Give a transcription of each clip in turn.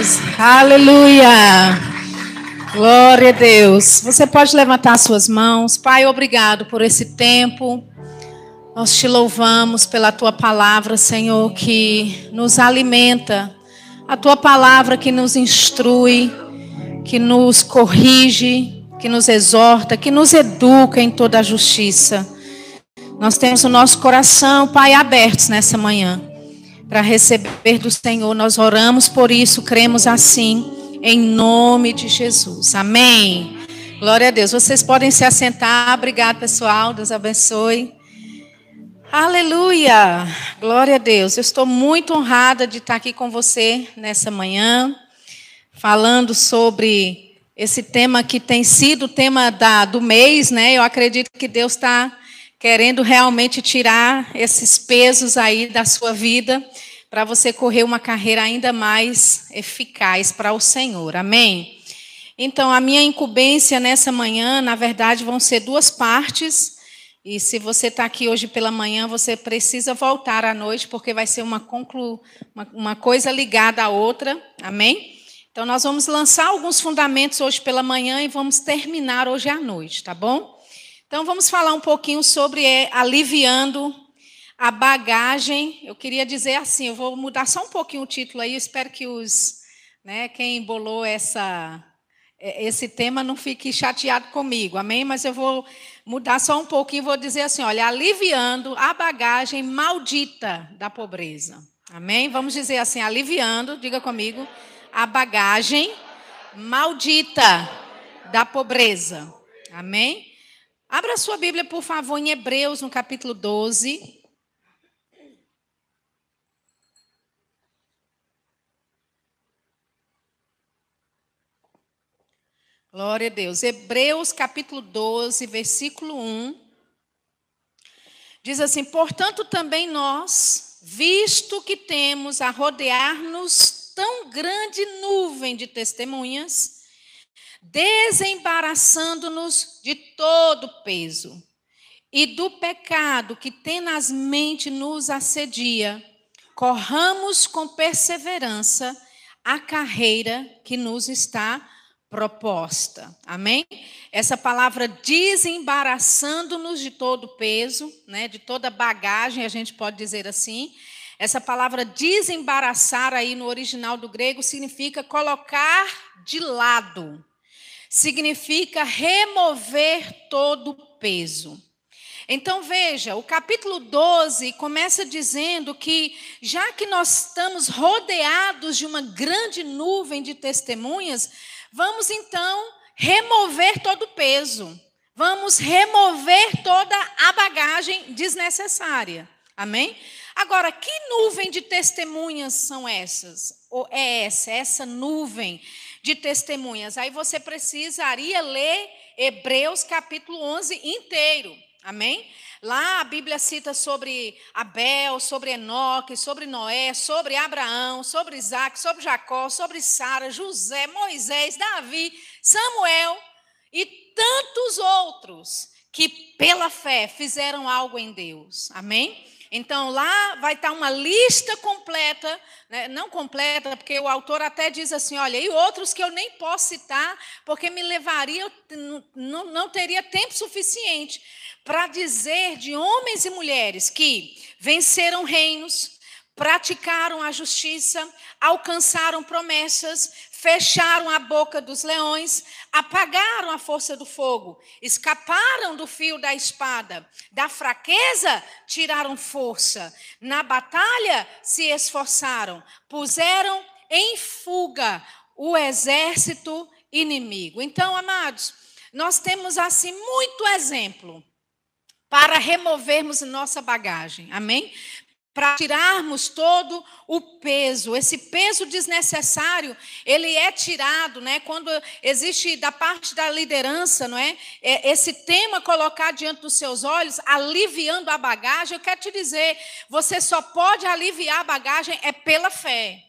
Deus. Aleluia. Glória a Deus. Você pode levantar suas mãos. Pai, obrigado por esse tempo. Nós te louvamos pela tua palavra, Senhor, que nos alimenta. A tua palavra que nos instrui, que nos corrige, que nos exorta, que nos educa em toda a justiça. Nós temos o nosso coração, Pai, abertos nessa manhã para receber do Senhor. Nós oramos por isso, cremos assim, em nome de Jesus. Amém. Glória a Deus. Vocês podem se assentar. Obrigado, pessoal. Deus abençoe. Aleluia. Glória a Deus. Eu estou muito honrada de estar aqui com você nessa manhã, falando sobre esse tema que tem sido o tema da, do mês, né? Eu acredito que Deus está querendo realmente tirar esses pesos aí da sua vida, para você correr uma carreira ainda mais eficaz para o Senhor. Amém? Então, a minha incumbência nessa manhã, na verdade, vão ser duas partes. E se você está aqui hoje pela manhã, você precisa voltar à noite, porque vai ser uma, conclu... uma, uma coisa ligada à outra. Amém? Então, nós vamos lançar alguns fundamentos hoje pela manhã e vamos terminar hoje à noite, tá bom? Então, vamos falar um pouquinho sobre é, aliviando a bagagem. Eu queria dizer assim, eu vou mudar só um pouquinho o título aí, espero que os, né, quem embolou essa, é, esse tema não fique chateado comigo, amém? Mas eu vou mudar só um pouquinho, vou dizer assim, olha, aliviando a bagagem maldita da pobreza. Amém? Vamos dizer assim, aliviando, diga comigo, a bagagem maldita da pobreza. Amém? Abra sua Bíblia, por favor, em Hebreus, no capítulo 12. Glória a Deus. Hebreus, capítulo 12, versículo 1. Diz assim: Portanto, também nós, visto que temos a rodear-nos tão grande nuvem de testemunhas, desembaraçando-nos de todo peso e do pecado que tenazmente nos assedia, corramos com perseverança a carreira que nos está proposta. Amém? Essa palavra desembaraçando-nos de todo peso, né, de toda bagagem, a gente pode dizer assim. Essa palavra desembaraçar aí no original do grego significa colocar de lado significa remover todo o peso. Então veja, o capítulo 12 começa dizendo que, já que nós estamos rodeados de uma grande nuvem de testemunhas, vamos então remover todo o peso. Vamos remover toda a bagagem desnecessária. Amém? Agora, que nuvem de testemunhas são essas? Ou é essa, essa nuvem de testemunhas. Aí você precisaria ler Hebreus capítulo 11 inteiro. Amém? Lá a Bíblia cita sobre Abel, sobre Enoque, sobre Noé, sobre Abraão, sobre Isaac, sobre Jacó, sobre Sara, José, Moisés, Davi, Samuel e tantos outros que pela fé fizeram algo em Deus. Amém? Então, lá vai estar uma lista completa, né? não completa, porque o autor até diz assim: olha, e outros que eu nem posso citar, porque me levaria, não, não teria tempo suficiente para dizer de homens e mulheres que venceram reinos, praticaram a justiça, alcançaram promessas, fecharam a boca dos leões, apagaram a força do fogo, escaparam do fio da espada, da fraqueza tiraram força, na batalha se esforçaram, puseram em fuga o exército inimigo. Então, amados, nós temos assim muito exemplo para removermos nossa bagagem. Amém? Para tirarmos todo o peso. Esse peso desnecessário, ele é tirado, né? Quando existe da parte da liderança, não é? é esse tema colocado diante dos seus olhos, aliviando a bagagem, eu quero te dizer, você só pode aliviar a bagagem é pela fé.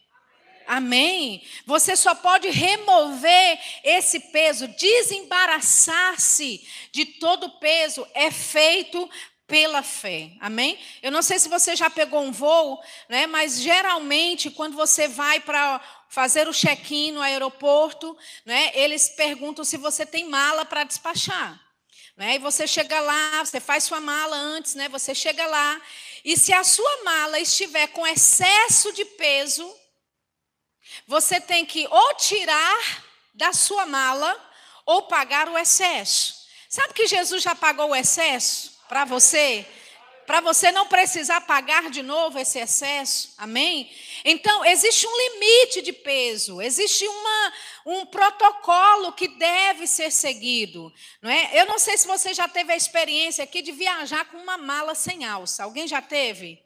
Amém? Você só pode remover esse peso, desembaraçar-se de todo o peso, é feito pela fé. Amém? Eu não sei se você já pegou um voo, né? Mas geralmente quando você vai para fazer o check-in no aeroporto, né, eles perguntam se você tem mala para despachar. Né? E você chega lá, você faz sua mala antes, né? Você chega lá, e se a sua mala estiver com excesso de peso, você tem que ou tirar da sua mala ou pagar o excesso. Sabe que Jesus já pagou o excesso para você? Para você não precisar pagar de novo esse excesso, amém? Então, existe um limite de peso, existe uma, um protocolo que deve ser seguido. Não é? Eu não sei se você já teve a experiência aqui de viajar com uma mala sem alça. Alguém já teve?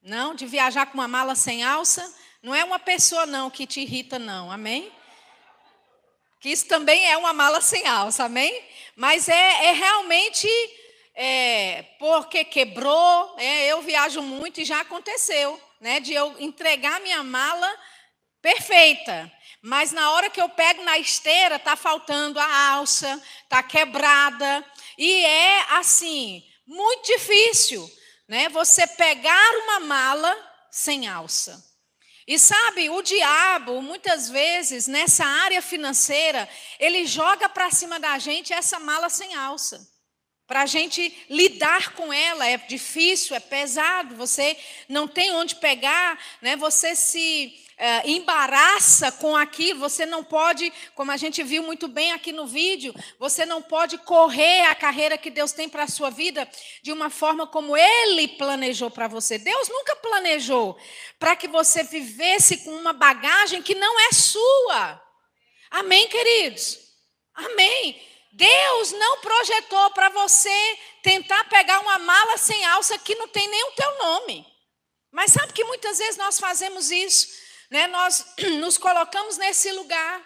Não? De viajar com uma mala sem alça? Não é uma pessoa, não, que te irrita, não, amém? Que isso também é uma mala sem alça, amém? Mas é, é realmente é, porque quebrou. É, eu viajo muito e já aconteceu, né? De eu entregar minha mala perfeita. Mas na hora que eu pego na esteira, tá faltando a alça, tá quebrada. E é assim, muito difícil, né? Você pegar uma mala sem alça. E sabe, o diabo, muitas vezes, nessa área financeira, ele joga para cima da gente essa mala sem alça. Para a gente lidar com ela é difícil, é pesado, você não tem onde pegar, né? você se é, embaraça com aquilo, você não pode, como a gente viu muito bem aqui no vídeo, você não pode correr a carreira que Deus tem para a sua vida de uma forma como Ele planejou para você. Deus nunca planejou para que você vivesse com uma bagagem que não é sua. Amém, queridos? Amém. Deus não projetou para você tentar pegar uma mala sem alça que não tem nem o teu nome. Mas sabe que muitas vezes nós fazemos isso? né, nós nos colocamos nesse lugar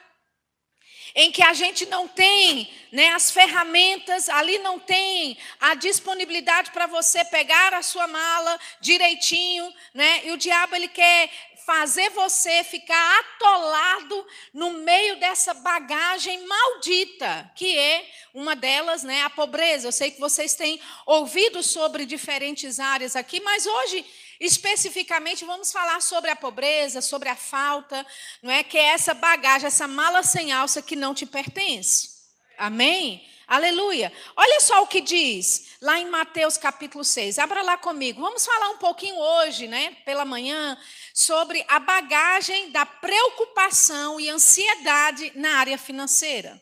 em que a gente não tem né, as ferramentas, ali não tem a disponibilidade para você pegar a sua mala direitinho, né? E o diabo ele quer fazer você ficar atolado no meio dessa bagagem maldita, que é uma delas, né, a pobreza. Eu sei que vocês têm ouvido sobre diferentes áreas aqui, mas hoje Especificamente, vamos falar sobre a pobreza, sobre a falta, não é? Que é essa bagagem, essa mala sem alça que não te pertence. Amém? Aleluia. Olha só o que diz lá em Mateus capítulo 6. Abra lá comigo. Vamos falar um pouquinho hoje, né, pela manhã, sobre a bagagem da preocupação e ansiedade na área financeira.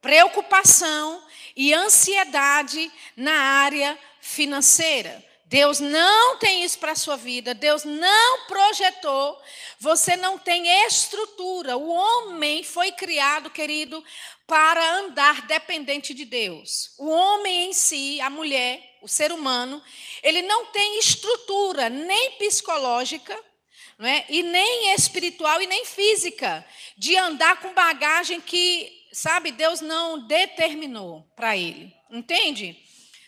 Preocupação e ansiedade na área financeira. Deus não tem isso para a sua vida, Deus não projetou, você não tem estrutura. O homem foi criado, querido, para andar dependente de Deus. O homem em si, a mulher, o ser humano, ele não tem estrutura nem psicológica, não é? e nem espiritual e nem física, de andar com bagagem que, sabe, Deus não determinou para ele. Entende?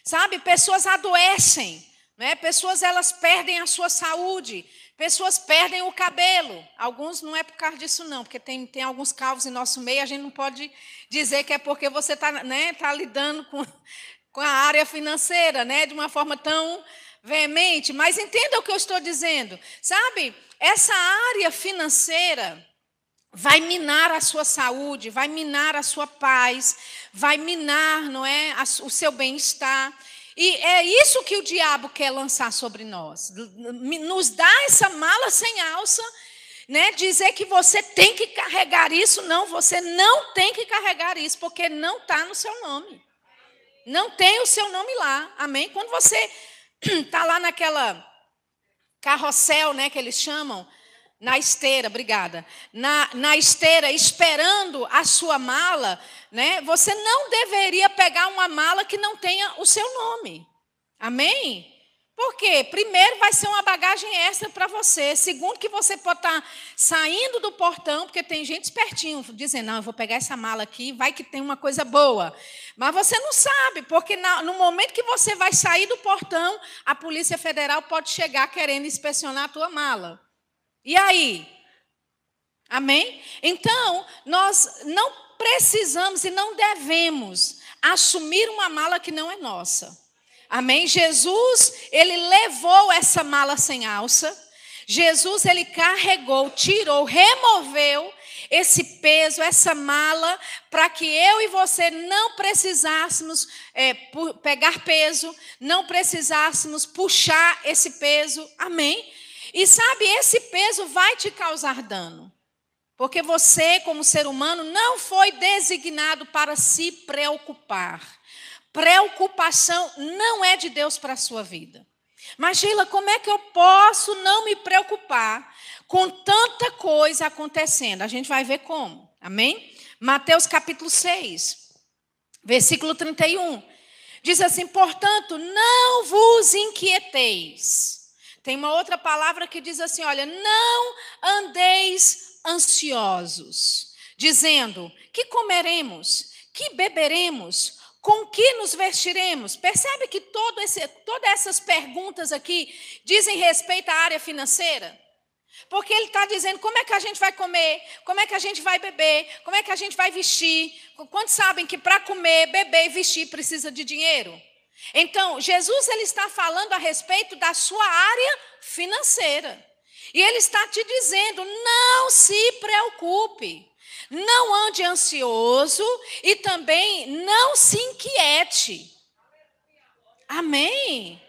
Sabe, pessoas adoecem né? Pessoas elas perdem a sua saúde, pessoas perdem o cabelo. Alguns não é por causa disso, não, porque tem, tem alguns calvos em nosso meio, a gente não pode dizer que é porque você está né, tá lidando com, com a área financeira né, de uma forma tão veemente. Mas entenda o que eu estou dizendo. Sabe, essa área financeira vai minar a sua saúde, vai minar a sua paz, vai minar, não é, o seu bem-estar. E é isso que o diabo quer lançar sobre nós. Nos dá essa mala sem alça, né? Dizer que você tem que carregar isso, não, você não tem que carregar isso, porque não está no seu nome. Não tem o seu nome lá. Amém? Quando você está lá naquela carrossel, né, que eles chamam, na esteira, obrigada, na, na esteira, esperando a sua mala, né? Você não deveria pegar uma mala que não tenha o seu nome. Amém? Porque, primeiro, vai ser uma bagagem extra para você. Segundo, que você pode estar tá saindo do portão, porque tem gente espertinho dizendo: não, eu vou pegar essa mala aqui, vai que tem uma coisa boa. Mas você não sabe, porque no momento que você vai sair do portão, a Polícia Federal pode chegar querendo inspecionar a tua mala. E aí? Amém? Então, nós não precisamos e não devemos assumir uma mala que não é nossa. Amém? Jesus, ele levou essa mala sem alça. Jesus ele carregou, tirou, removeu esse peso, essa mala, para que eu e você não precisássemos é, pegar peso, não precisássemos puxar esse peso. Amém? E sabe, esse peso vai te causar dano. Porque você, como ser humano, não foi designado para se preocupar. Preocupação não é de Deus para a sua vida. Mas, Sheila, como é que eu posso não me preocupar com tanta coisa acontecendo? A gente vai ver como. Amém? Mateus capítulo 6, versículo 31. Diz assim: portanto, não vos inquieteis. Tem uma outra palavra que diz assim: olha, não andeis ansiosos, dizendo: que comeremos, que beberemos, com que nos vestiremos? Percebe que esse, todas essas perguntas aqui dizem respeito à área financeira? Porque ele está dizendo como é que a gente vai comer, como é que a gente vai beber, como é que a gente vai vestir. Quantos sabem que para comer, beber e vestir precisa de dinheiro? Então, Jesus ele está falando a respeito da sua área financeira. E ele está te dizendo: não se preocupe, não ande ansioso e também não se inquiete. Amém.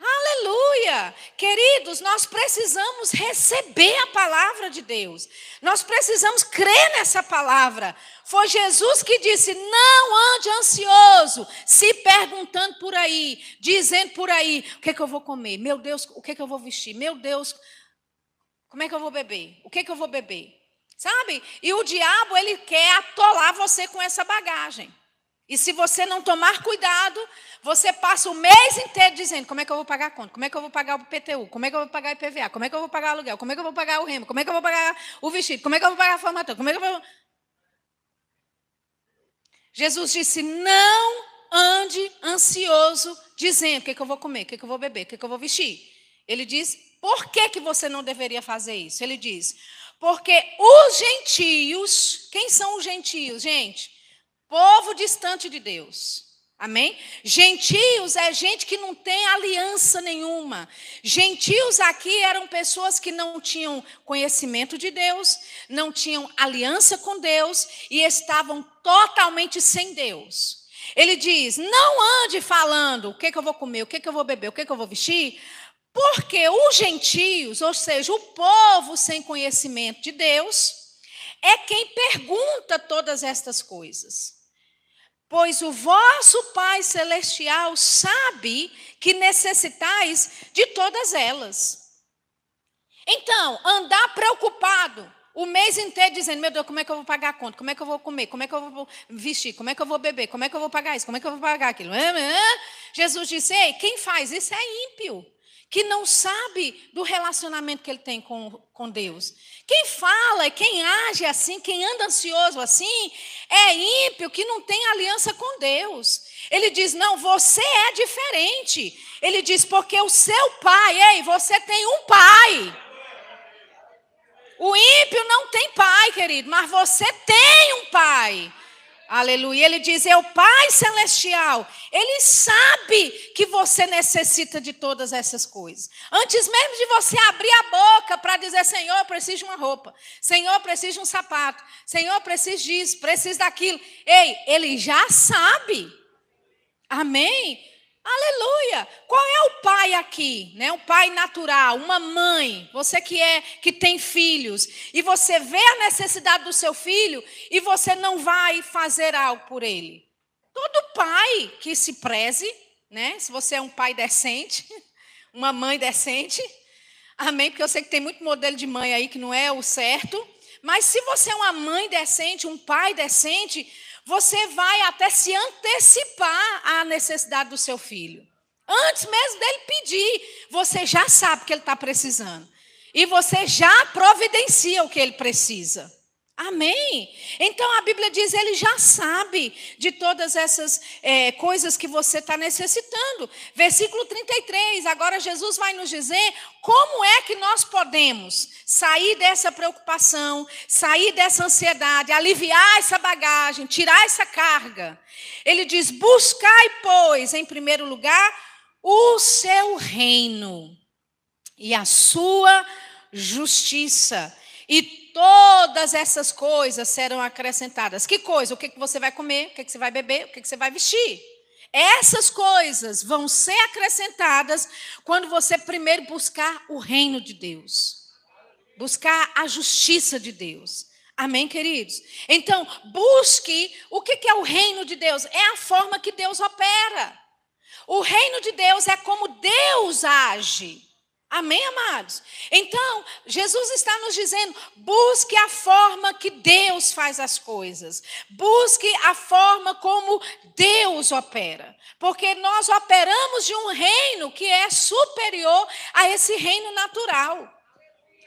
Aleluia! Queridos, nós precisamos receber a palavra de Deus. Nós precisamos crer nessa palavra. Foi Jesus que disse: não ande ansioso, se perguntando por aí, dizendo por aí: o que, é que eu vou comer? Meu Deus, o que, é que eu vou vestir? Meu Deus, como é que eu vou beber? O que, é que eu vou beber? Sabe? E o diabo, ele quer atolar você com essa bagagem. E se você não tomar cuidado, você passa o mês inteiro dizendo: como é que eu vou pagar a conta? Como é que eu vou pagar o PTU? Como é que eu vou pagar o IPVA? Como é que eu vou pagar o aluguel? Como é que eu vou pagar o remo? Como é que eu vou pagar o vestido? Como é que eu vou pagar a formatura? Como é que eu vou. Jesus disse: não ande ansioso, dizendo: o que, é que eu vou comer? O que, é que eu vou beber? O que, é que eu vou vestir? Ele diz: por que, que você não deveria fazer isso? Ele diz: porque os gentios, quem são os gentios, gente? Povo distante de Deus. Amém? Gentios é gente que não tem aliança nenhuma. Gentios aqui eram pessoas que não tinham conhecimento de Deus, não tinham aliança com Deus e estavam totalmente sem Deus. Ele diz: não ande falando o que, que eu vou comer, o que, que eu vou beber, o que, que eu vou vestir, porque os gentios, ou seja, o povo sem conhecimento de Deus, é quem pergunta todas estas coisas. Pois o vosso Pai Celestial sabe que necessitais de todas elas. Então, andar preocupado o mês inteiro dizendo: Meu Deus, como é que eu vou pagar a conta? Como é que eu vou comer? Como é que eu vou vestir? Como é que eu vou beber? Como é que eu vou pagar isso? Como é que eu vou pagar aquilo? Jesus disse: Ei, quem faz isso é ímpio que não sabe do relacionamento que ele tem com, com Deus. Quem fala, quem age assim, quem anda ansioso assim, é ímpio, que não tem aliança com Deus. Ele diz: não, você é diferente. Ele diz: porque o seu pai, ei, você tem um pai. O ímpio não tem pai, querido, mas você tem um pai. Aleluia. Ele diz: é o Pai Celestial. Ele sabe que você necessita de todas essas coisas. Antes mesmo de você abrir a boca para dizer: Senhor, preciso de uma roupa. Senhor, preciso de um sapato. Senhor, preciso disso, preciso daquilo. Ei, ele já sabe. Amém? Aleluia! Qual é o pai aqui, né? Um pai natural, uma mãe, você que é que tem filhos e você vê a necessidade do seu filho e você não vai fazer algo por ele. Todo pai que se preze, né? Se você é um pai decente, uma mãe decente, amém? Porque eu sei que tem muito modelo de mãe aí que não é o certo. Mas se você é uma mãe decente, um pai decente, você vai até se antecipar à necessidade do seu filho. Antes mesmo dele pedir, você já sabe que ele está precisando. E você já providencia o que ele precisa. Amém? Então a Bíblia diz: ele já sabe de todas essas é, coisas que você está necessitando. Versículo 33. Agora Jesus vai nos dizer como é que nós podemos sair dessa preocupação, sair dessa ansiedade, aliviar essa bagagem, tirar essa carga. Ele diz: buscai, pois, em primeiro lugar, o seu reino e a sua justiça. E todas essas coisas serão acrescentadas. Que coisa? O que, que você vai comer? O que, que você vai beber? O que, que você vai vestir? Essas coisas vão ser acrescentadas quando você primeiro buscar o reino de Deus, buscar a justiça de Deus. Amém, queridos? Então, busque o que é o reino de Deus? É a forma que Deus opera. O reino de Deus é como Deus age. Amém, amados? Então, Jesus está nos dizendo: busque a forma que Deus faz as coisas, busque a forma como Deus opera, porque nós operamos de um reino que é superior a esse reino natural.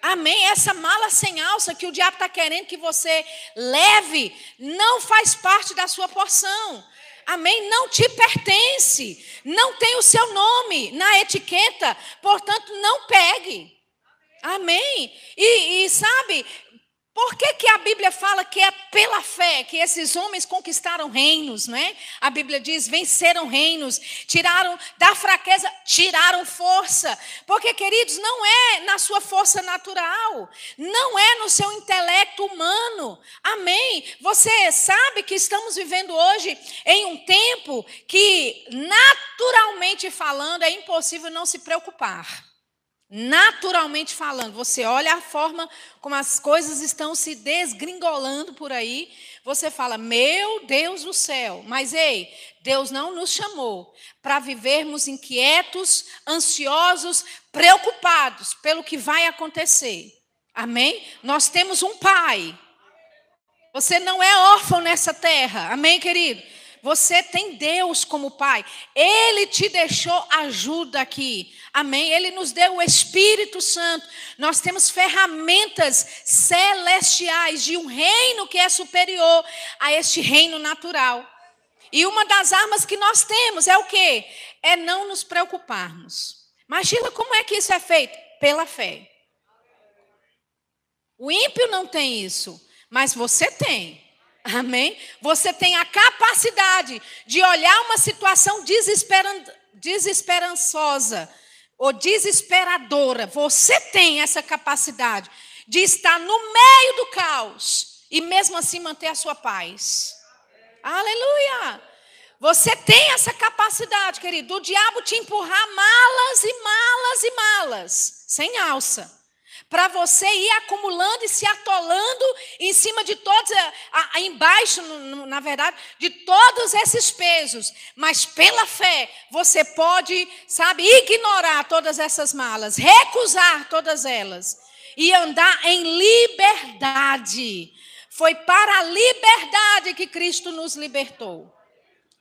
Amém? Essa mala sem alça que o diabo está querendo que você leve, não faz parte da sua porção. Amém? Não te pertence. Não tem o seu nome na etiqueta. Portanto, não pegue. Amém? E, e sabe, por que, que a Bíblia fala que é pela fé que esses homens conquistaram reinos, né? A Bíblia diz: venceram reinos, tiraram da fraqueza, tiraram força. Porque, queridos, não é na sua força natural, não é no seu intelecto humano. Amém? Você sabe que estamos vivendo hoje em um tempo que, naturalmente falando, é impossível não se preocupar. Naturalmente falando, você olha a forma como as coisas estão se desgringolando por aí, você fala: Meu Deus do céu, mas ei, Deus não nos chamou para vivermos inquietos, ansiosos, preocupados pelo que vai acontecer. Amém? Nós temos um Pai. Você não é órfão nessa terra. Amém, querido? Você tem Deus como Pai. Ele te deixou ajuda aqui. Amém? Ele nos deu o Espírito Santo. Nós temos ferramentas celestiais de um reino que é superior a este reino natural. E uma das armas que nós temos é o quê? É não nos preocuparmos. Imagina como é que isso é feito? Pela fé. O ímpio não tem isso, mas você tem. Amém? Você tem a capacidade de olhar uma situação desesperan desesperançosa ou desesperadora. Você tem essa capacidade de estar no meio do caos e mesmo assim manter a sua paz. Aleluia! Você tem essa capacidade, querido, do diabo te empurrar malas e malas e malas, sem alça para você ir acumulando e se atolando em cima de todos, embaixo, na verdade, de todos esses pesos. Mas pela fé, você pode, sabe, ignorar todas essas malas, recusar todas elas e andar em liberdade. Foi para a liberdade que Cristo nos libertou.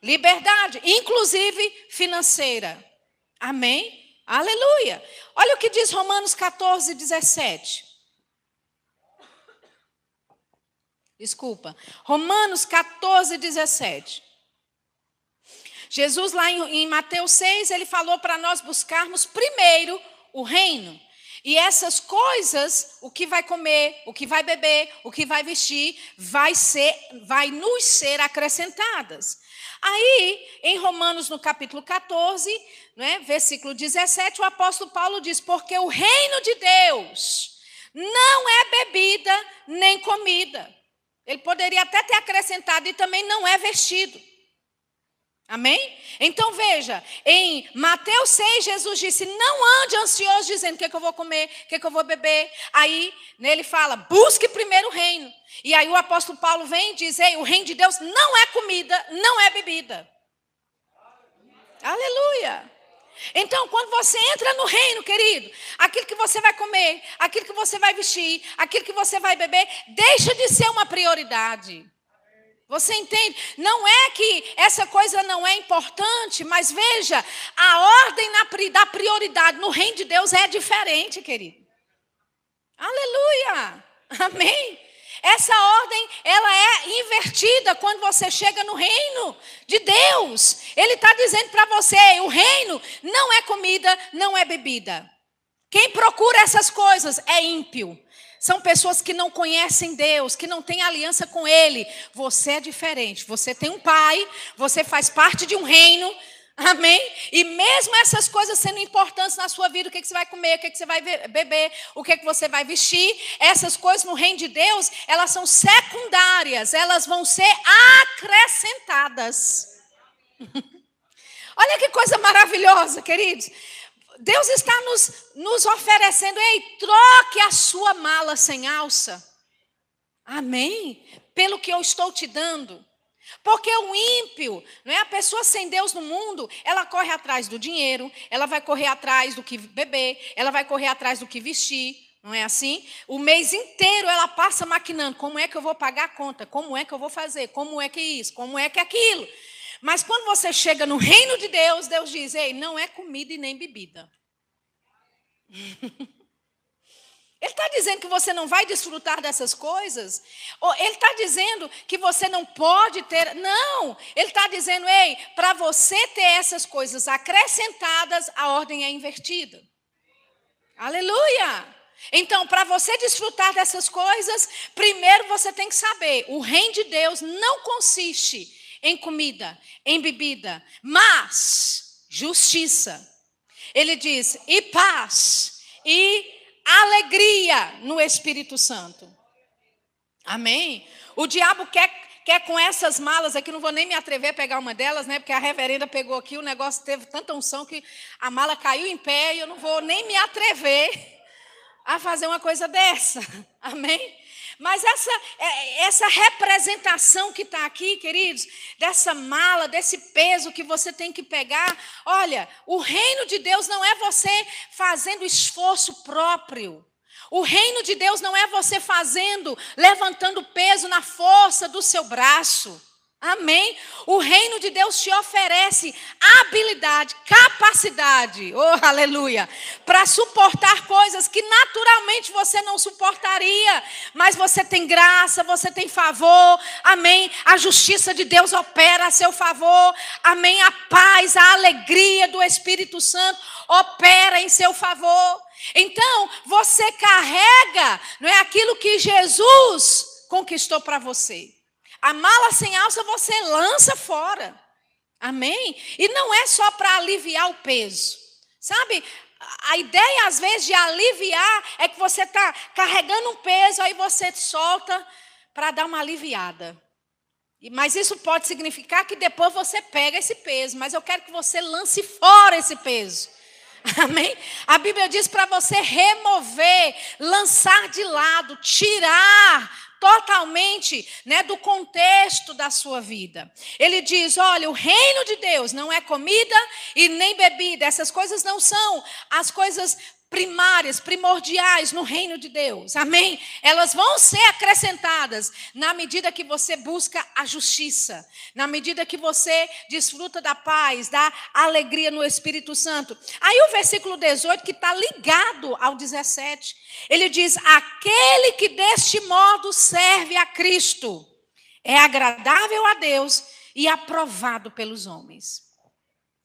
Liberdade, inclusive financeira. Amém? Aleluia. Olha o que diz Romanos 14, 17. Desculpa. Romanos 14, 17. Jesus, lá em, em Mateus 6, ele falou para nós buscarmos primeiro o reino. E essas coisas, o que vai comer, o que vai beber, o que vai vestir, vai ser, vai nos ser acrescentadas. Aí, em Romanos, no capítulo 14, né, versículo 17, o apóstolo Paulo diz: Porque o reino de Deus não é bebida nem comida. Ele poderia até ter acrescentado, e também não é vestido. Amém? Então veja, em Mateus 6, Jesus disse: Não ande ansioso dizendo o que, é que eu vou comer, o que, é que eu vou beber. Aí nele fala: Busque primeiro o reino. E aí o apóstolo Paulo vem e diz: Ei, o reino de Deus não é comida, não é bebida. Aleluia. Então, quando você entra no reino, querido, aquilo que você vai comer, aquilo que você vai vestir, aquilo que você vai beber, deixa de ser uma prioridade. Você entende? Não é que essa coisa não é importante, mas veja, a ordem da prioridade no reino de Deus é diferente, querido. Aleluia! Amém? Essa ordem, ela é invertida quando você chega no reino de Deus. Ele está dizendo para você: o reino não é comida, não é bebida. Quem procura essas coisas é ímpio. São pessoas que não conhecem Deus, que não têm aliança com Ele. Você é diferente. Você tem um pai, você faz parte de um reino. Amém? E mesmo essas coisas sendo importantes na sua vida, o que, que você vai comer, o que, que você vai beber, o que, que você vai vestir, essas coisas no reino de Deus, elas são secundárias, elas vão ser acrescentadas. Olha que coisa maravilhosa, queridos. Deus está nos, nos oferecendo, ei, troque a sua mala sem alça. Amém? Pelo que eu estou te dando. Porque o ímpio, não é a pessoa sem Deus no mundo, ela corre atrás do dinheiro, ela vai correr atrás do que beber, ela vai correr atrás do que vestir, não é assim? O mês inteiro ela passa maquinando, como é que eu vou pagar a conta? Como é que eu vou fazer? Como é que isso? Como é que aquilo? Mas quando você chega no reino de Deus, Deus diz: "Ei, não é comida e nem bebida". Ele está dizendo que você não vai desfrutar dessas coisas? Ou ele está dizendo que você não pode ter. Não! Ele está dizendo, ei, para você ter essas coisas acrescentadas, a ordem é invertida. Aleluia! Então, para você desfrutar dessas coisas, primeiro você tem que saber: o reino de Deus não consiste em comida, em bebida, mas justiça. Ele diz: e paz, e alegria no Espírito Santo. Amém? O diabo quer, quer com essas malas aqui, não vou nem me atrever a pegar uma delas, né? Porque a reverenda pegou aqui, o negócio teve tanta unção que a mala caiu em pé e eu não vou nem me atrever a fazer uma coisa dessa. Amém? Mas essa, é, essa representação que está aqui, queridos, dessa mala, desse peso que você tem que pegar, olha, o reino de Deus não é você fazendo esforço próprio. O reino de Deus não é você fazendo, levantando peso na força do seu braço. Amém? O reino de Deus te oferece habilidade, capacidade, oh aleluia, para suportar coisas que naturalmente você não suportaria, mas você tem graça, você tem favor, amém? A justiça de Deus opera a seu favor, amém? A paz, a alegria do Espírito Santo opera em seu favor. Então, você carrega, não é aquilo que Jesus conquistou para você. A mala sem alça você lança fora. Amém? E não é só para aliviar o peso. Sabe? A ideia, às vezes, de aliviar é que você está carregando um peso, aí você solta para dar uma aliviada. Mas isso pode significar que depois você pega esse peso. Mas eu quero que você lance fora esse peso. Amém? A Bíblia diz para você remover, lançar de lado, tirar totalmente né, do contexto da sua vida. Ele diz: olha, o reino de Deus não é comida e nem bebida, essas coisas não são as coisas primárias, primordiais no reino de Deus. Amém? Elas vão ser acrescentadas na medida que você busca a justiça, na medida que você desfruta da paz, da alegria no Espírito Santo. Aí o versículo 18, que está ligado ao 17, ele diz: Aquele que deste modo serve a Cristo é agradável a Deus e aprovado pelos homens.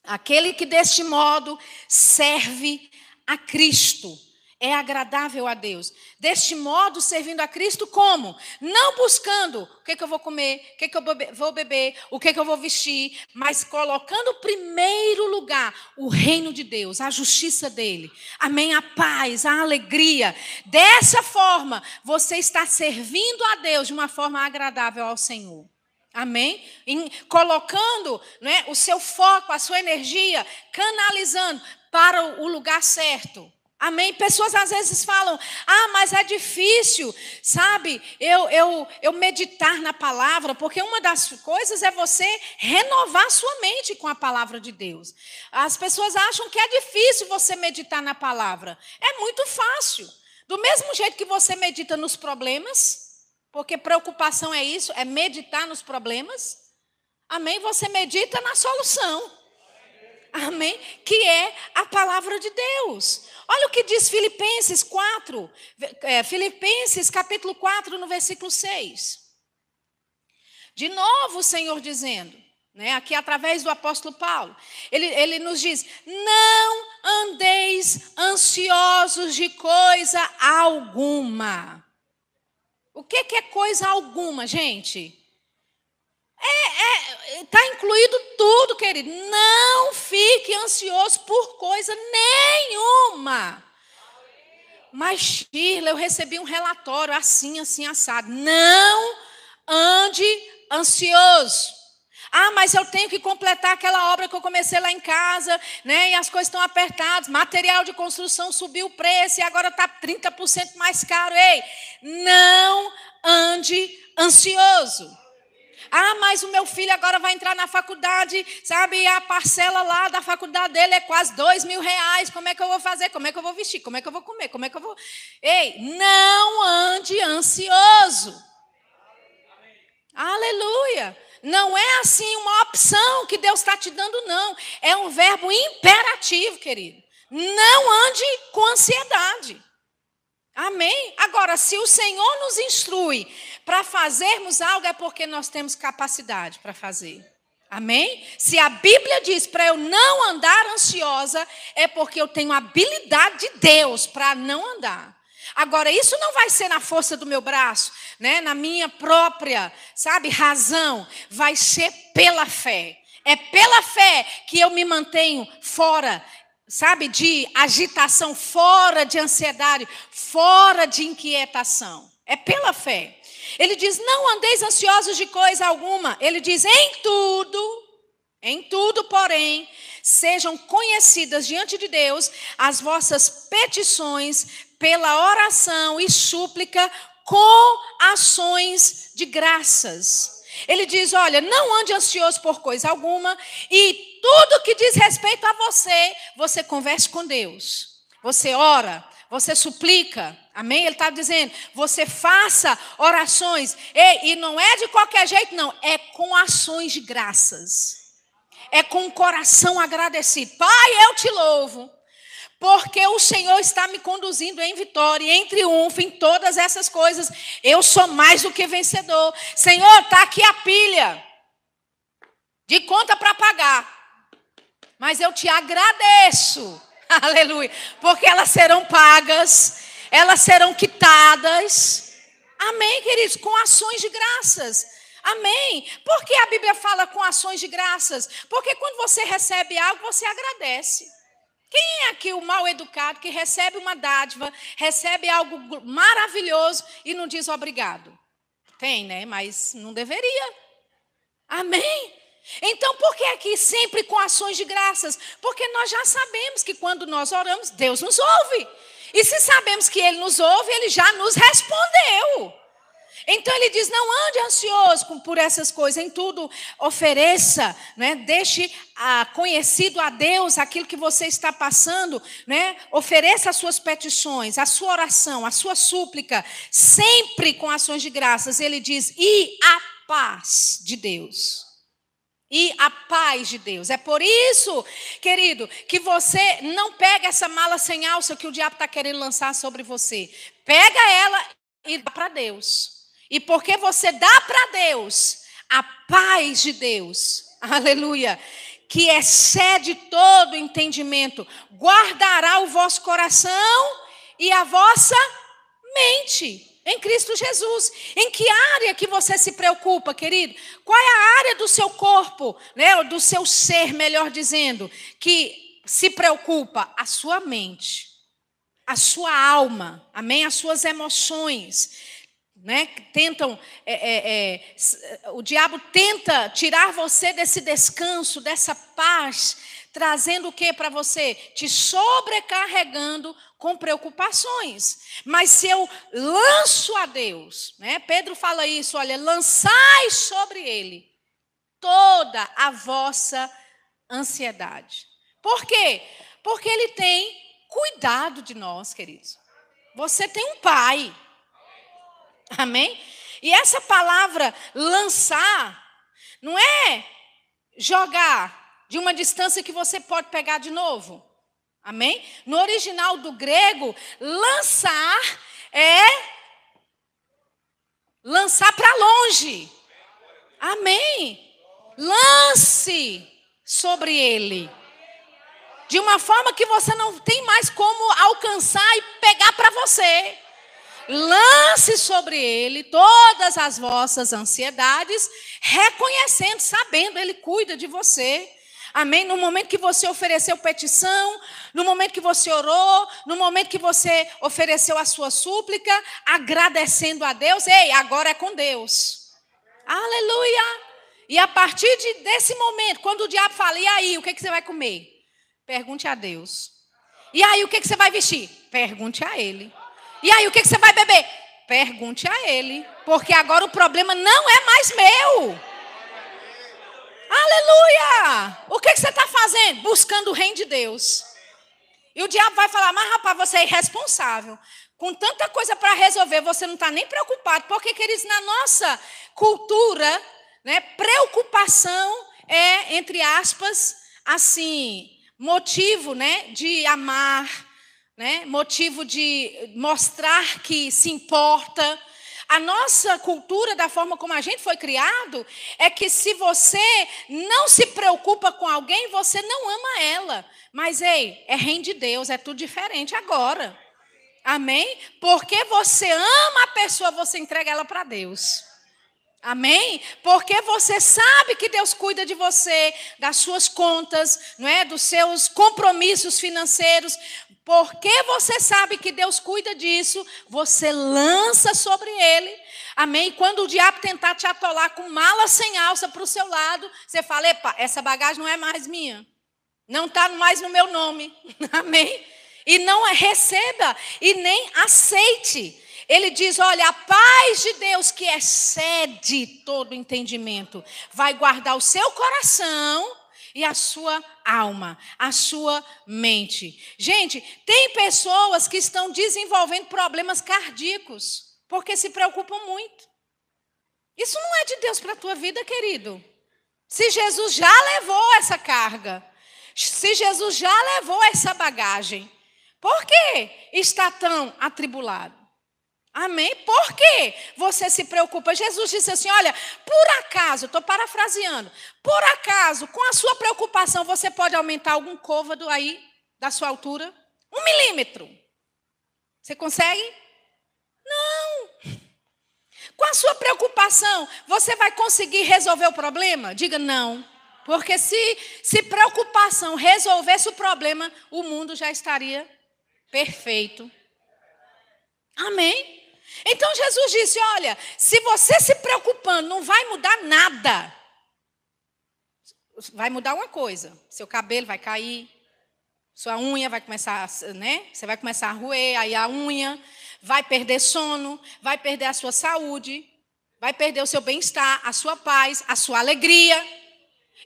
Aquele que deste modo serve a Cristo. É agradável a Deus. Deste modo, servindo a Cristo, como? Não buscando o que, que eu vou comer, o que, que eu vou beber, o que, que eu vou vestir, mas colocando em primeiro lugar o reino de Deus, a justiça dele. Amém? A paz, a alegria. Dessa forma, você está servindo a Deus de uma forma agradável ao Senhor. Amém? Em, colocando né, o seu foco, a sua energia, canalizando para o lugar certo. Amém? Pessoas às vezes falam: ah, mas é difícil, sabe? Eu, eu, eu meditar na palavra, porque uma das coisas é você renovar sua mente com a palavra de Deus. As pessoas acham que é difícil você meditar na palavra. É muito fácil. Do mesmo jeito que você medita nos problemas, porque preocupação é isso, é meditar nos problemas. Amém? Você medita na solução. Amém? Que é a palavra de Deus. Olha o que diz Filipenses 4, é, Filipenses capítulo 4, no versículo 6. De novo o Senhor dizendo, né, aqui através do apóstolo Paulo, ele, ele nos diz: Não andeis ansiosos de coisa alguma. O que, que é coisa alguma, gente? É, é, tá incluído tudo, querido. Não fique ansioso por coisa nenhuma. Mas, Shirley, eu recebi um relatório assim, assim, assado. Não ande ansioso. Ah, mas eu tenho que completar aquela obra que eu comecei lá em casa, né? E as coisas estão apertadas. Material de construção subiu o preço e agora está 30% mais caro. Ei, não ande ansioso. Ah, mas o meu filho agora vai entrar na faculdade, sabe? E a parcela lá da faculdade dele é quase dois mil reais. Como é que eu vou fazer? Como é que eu vou vestir? Como é que eu vou comer? Como é que eu vou. Ei, não ande ansioso. Aleluia. Não é assim uma opção que Deus está te dando, não. É um verbo imperativo, querido. Não ande com ansiedade. Amém? Agora, se o Senhor nos instrui para fazermos algo, é porque nós temos capacidade para fazer. Amém? Se a Bíblia diz para eu não andar ansiosa, é porque eu tenho habilidade de Deus para não andar. Agora, isso não vai ser na força do meu braço, né? na minha própria, sabe, razão. Vai ser pela fé. É pela fé que eu me mantenho fora sabe, de agitação, fora de ansiedade, fora de inquietação. É pela fé. Ele diz: Não andeis ansiosos de coisa alguma. Ele diz: Em tudo, em tudo, porém, sejam conhecidas diante de Deus as vossas petições pela oração e súplica com ações de graças. Ele diz: Olha, não ande ansioso por coisa alguma, e tudo que diz respeito a você, você converse com Deus. Você ora, você suplica, amém? Ele está dizendo: você faça orações, e, e não é de qualquer jeito, não, é com ações de graças, é com o coração agradecido. Pai, eu te louvo, porque o Senhor está me conduzindo em vitória, em triunfo, em todas essas coisas. Eu sou mais do que vencedor. Senhor, está aqui a pilha de conta para pagar. Mas eu te agradeço, aleluia, porque elas serão pagas, elas serão quitadas. Amém, queridos, com ações de graças. Amém. Por que a Bíblia fala com ações de graças? Porque quando você recebe algo, você agradece. Quem é aqui o mal educado que recebe uma dádiva, recebe algo maravilhoso e não diz obrigado? Tem, né? Mas não deveria. Amém? Então, por que aqui sempre com ações de graças? Porque nós já sabemos que quando nós oramos, Deus nos ouve. E se sabemos que Ele nos ouve, Ele já nos respondeu. Então ele diz: não ande ansioso por essas coisas, em tudo ofereça, né? deixe ah, conhecido a Deus aquilo que você está passando, né? ofereça as suas petições, a sua oração, a sua súplica, sempre com ações de graças. Ele diz: e a paz de Deus. E a paz de Deus. É por isso, querido, que você não pega essa mala sem alça que o diabo está querendo lançar sobre você. Pega ela e dá para Deus. E porque você dá para Deus a paz de Deus, aleluia, que excede todo entendimento, guardará o vosso coração e a vossa mente em Cristo Jesus. Em que área que você se preocupa, querido? Qual é a área do seu corpo, né, do seu ser, melhor dizendo, que se preocupa? A sua mente, a sua alma, amém? As suas emoções né? Tentam, é, é, é, o diabo tenta tirar você desse descanso, dessa paz, trazendo o que para você? Te sobrecarregando com preocupações. Mas se eu lanço a Deus, né? Pedro fala isso, olha, lançai sobre ele toda a vossa ansiedade. Por quê? Porque ele tem cuidado de nós, queridos. Você tem um pai. Amém? E essa palavra lançar não é jogar de uma distância que você pode pegar de novo. Amém? No original do grego, lançar é lançar para longe. Amém? Lance sobre ele. De uma forma que você não tem mais como alcançar e pegar para você lance sobre ele todas as vossas ansiedades, reconhecendo, sabendo, ele cuida de você. Amém? No momento que você ofereceu petição, no momento que você orou, no momento que você ofereceu a sua súplica, agradecendo a Deus, ei, agora é com Deus. Aleluia! E a partir de, desse momento, quando o diabo fala, e aí, o que, que você vai comer? Pergunte a Deus. E aí, o que, que você vai vestir? Pergunte a Ele. E aí, o que, que você vai beber? Pergunte a Ele. Porque agora o problema não é mais meu. Aleluia! O que, que você está fazendo? Buscando o reino de Deus. E o diabo vai falar, mas rapaz, você é irresponsável. Com tanta coisa para resolver, você não está nem preocupado. Porque, queridos, na nossa cultura, né, preocupação é, entre aspas, assim, motivo né, de amar, né, motivo de mostrar que se importa. A nossa cultura, da forma como a gente foi criado, é que se você não se preocupa com alguém, você não ama ela. Mas, ei, é reino de Deus, é tudo diferente agora. Amém? Porque você ama a pessoa, você entrega ela para Deus. Amém? Porque você sabe que Deus cuida de você, das suas contas, não é? Dos seus compromissos financeiros. Porque você sabe que Deus cuida disso, você lança sobre ele. Amém? Quando o diabo tentar te atolar com mala sem alça para o seu lado, você fala: epa, essa bagagem não é mais minha. Não está mais no meu nome. Amém? E não receba e nem aceite. Ele diz: olha, a paz de Deus que excede todo entendimento vai guardar o seu coração e a sua alma, a sua mente. Gente, tem pessoas que estão desenvolvendo problemas cardíacos porque se preocupam muito. Isso não é de Deus para a tua vida, querido. Se Jesus já levou essa carga, se Jesus já levou essa bagagem, por que está tão atribulado? Amém? Por que você se preocupa? Jesus disse assim: olha, por acaso, estou parafraseando, por acaso, com a sua preocupação, você pode aumentar algum côvado aí da sua altura? Um milímetro. Você consegue? Não. Com a sua preocupação, você vai conseguir resolver o problema? Diga não. Porque se, se preocupação resolvesse o problema, o mundo já estaria perfeito. Amém? Então Jesus disse: Olha, se você se preocupando, não vai mudar nada. Vai mudar uma coisa: seu cabelo vai cair, sua unha vai começar, né? Você vai começar a roer, aí a unha, vai perder sono, vai perder a sua saúde, vai perder o seu bem-estar, a sua paz, a sua alegria.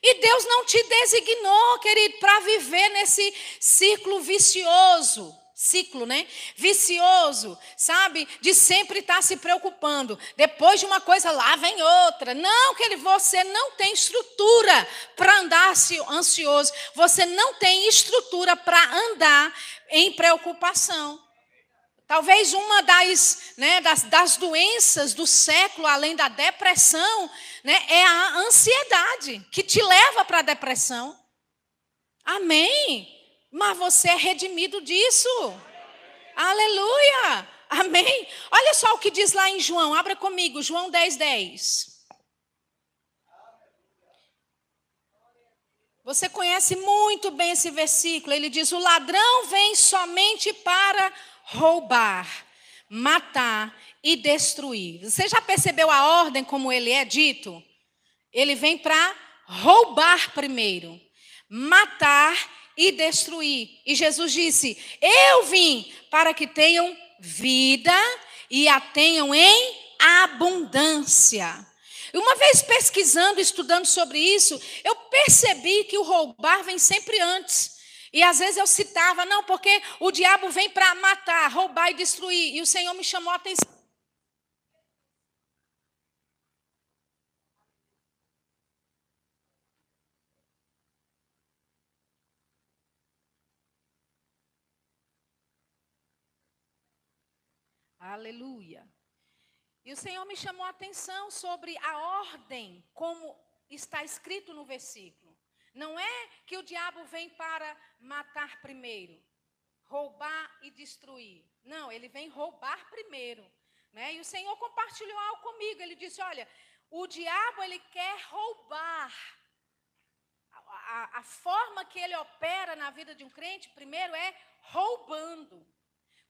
E Deus não te designou, querido, para viver nesse ciclo vicioso ciclo, né? Vicioso, sabe? De sempre estar tá se preocupando. Depois de uma coisa, lá vem outra. Não, que ele, você não tem estrutura para andar ansioso. Você não tem estrutura para andar em preocupação. Talvez uma das, né, das, das doenças do século, além da depressão, né, é a ansiedade, que te leva para a depressão. Amém? Mas você é redimido disso. Aleluia! Amém? Olha só o que diz lá em João, abra comigo, João 10, 10. Você conhece muito bem esse versículo. Ele diz: O ladrão vem somente para roubar, matar e destruir. Você já percebeu a ordem como ele é dito? Ele vem para roubar primeiro, matar e destruir. E Jesus disse: Eu vim para que tenham vida e a tenham em abundância. Uma vez pesquisando, estudando sobre isso, eu percebi que o roubar vem sempre antes. E às vezes eu citava, não, porque o diabo vem para matar, roubar e destruir. E o Senhor me chamou a atenção. Aleluia. E o Senhor me chamou a atenção sobre a ordem, como está escrito no versículo. Não é que o diabo vem para matar primeiro, roubar e destruir. Não, ele vem roubar primeiro. Né? E o Senhor compartilhou algo comigo. Ele disse: Olha, o diabo ele quer roubar a, a forma que ele opera na vida de um crente, primeiro é roubando.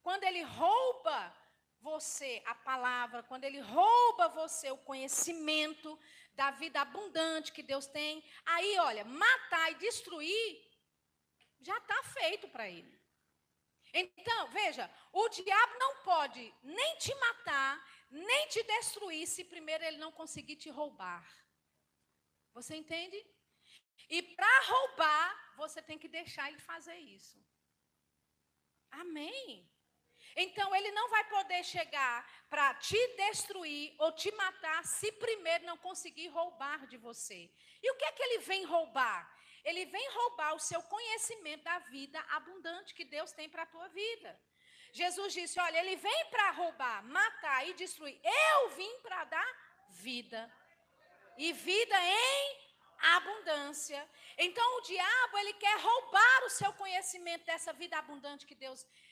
Quando ele rouba você a palavra, quando ele rouba você o conhecimento da vida abundante que Deus tem, aí, olha, matar e destruir já está feito para ele. Então, veja, o diabo não pode nem te matar, nem te destruir, se primeiro ele não conseguir te roubar. Você entende? E para roubar, você tem que deixar ele fazer isso. Amém. Então ele não vai poder chegar para te destruir ou te matar se primeiro não conseguir roubar de você. E o que é que ele vem roubar? Ele vem roubar o seu conhecimento da vida abundante que Deus tem para a tua vida. Jesus disse: Olha, ele vem para roubar, matar e destruir. Eu vim para dar vida. E vida em abundância. Então o diabo, ele quer roubar o seu conhecimento dessa vida abundante que Deus tem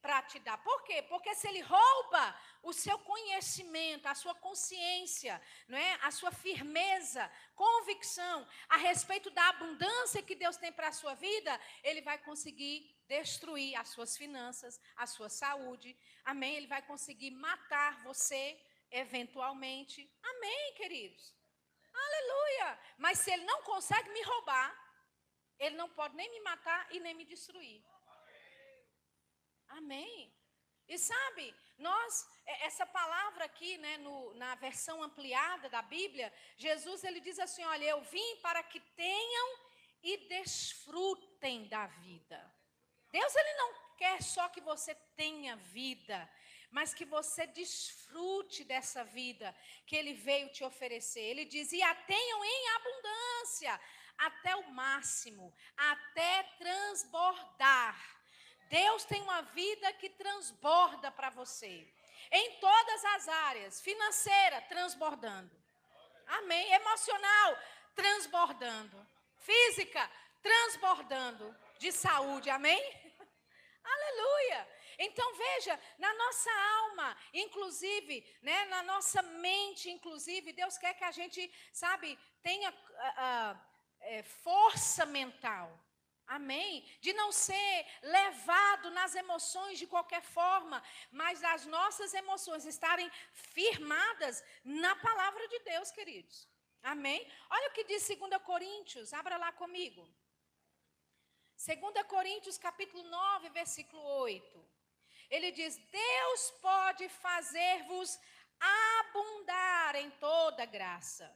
para te dar. Por quê? Porque se ele rouba o seu conhecimento, a sua consciência, não é? a sua firmeza, convicção a respeito da abundância que Deus tem para a sua vida, ele vai conseguir destruir as suas finanças, a sua saúde. Amém? Ele vai conseguir matar você eventualmente. Amém, queridos. Aleluia! Mas se ele não consegue me roubar, ele não pode nem me matar e nem me destruir. Amém. E sabe, nós, é, essa palavra aqui, né, no, na versão ampliada da Bíblia, Jesus ele diz assim: olha, eu vim para que tenham e desfrutem da vida. Deus ele não quer só que você tenha vida, mas que você desfrute dessa vida que ele veio te oferecer. Ele diz: e a tenham em abundância, até o máximo, até transbordar. Deus tem uma vida que transborda para você. Em todas as áreas, financeira, transbordando. Amém. Emocional, transbordando. Física, transbordando. De saúde, amém? Aleluia. Então veja, na nossa alma, inclusive, né, na nossa mente, inclusive, Deus quer que a gente, sabe, tenha uh, uh, força mental. Amém? De não ser levado nas emoções de qualquer forma, mas as nossas emoções estarem firmadas na palavra de Deus, queridos. Amém? Olha o que diz 2 Coríntios, abra lá comigo. 2 Coríntios, capítulo 9, versículo 8. Ele diz: Deus pode fazer-vos abundar em toda graça,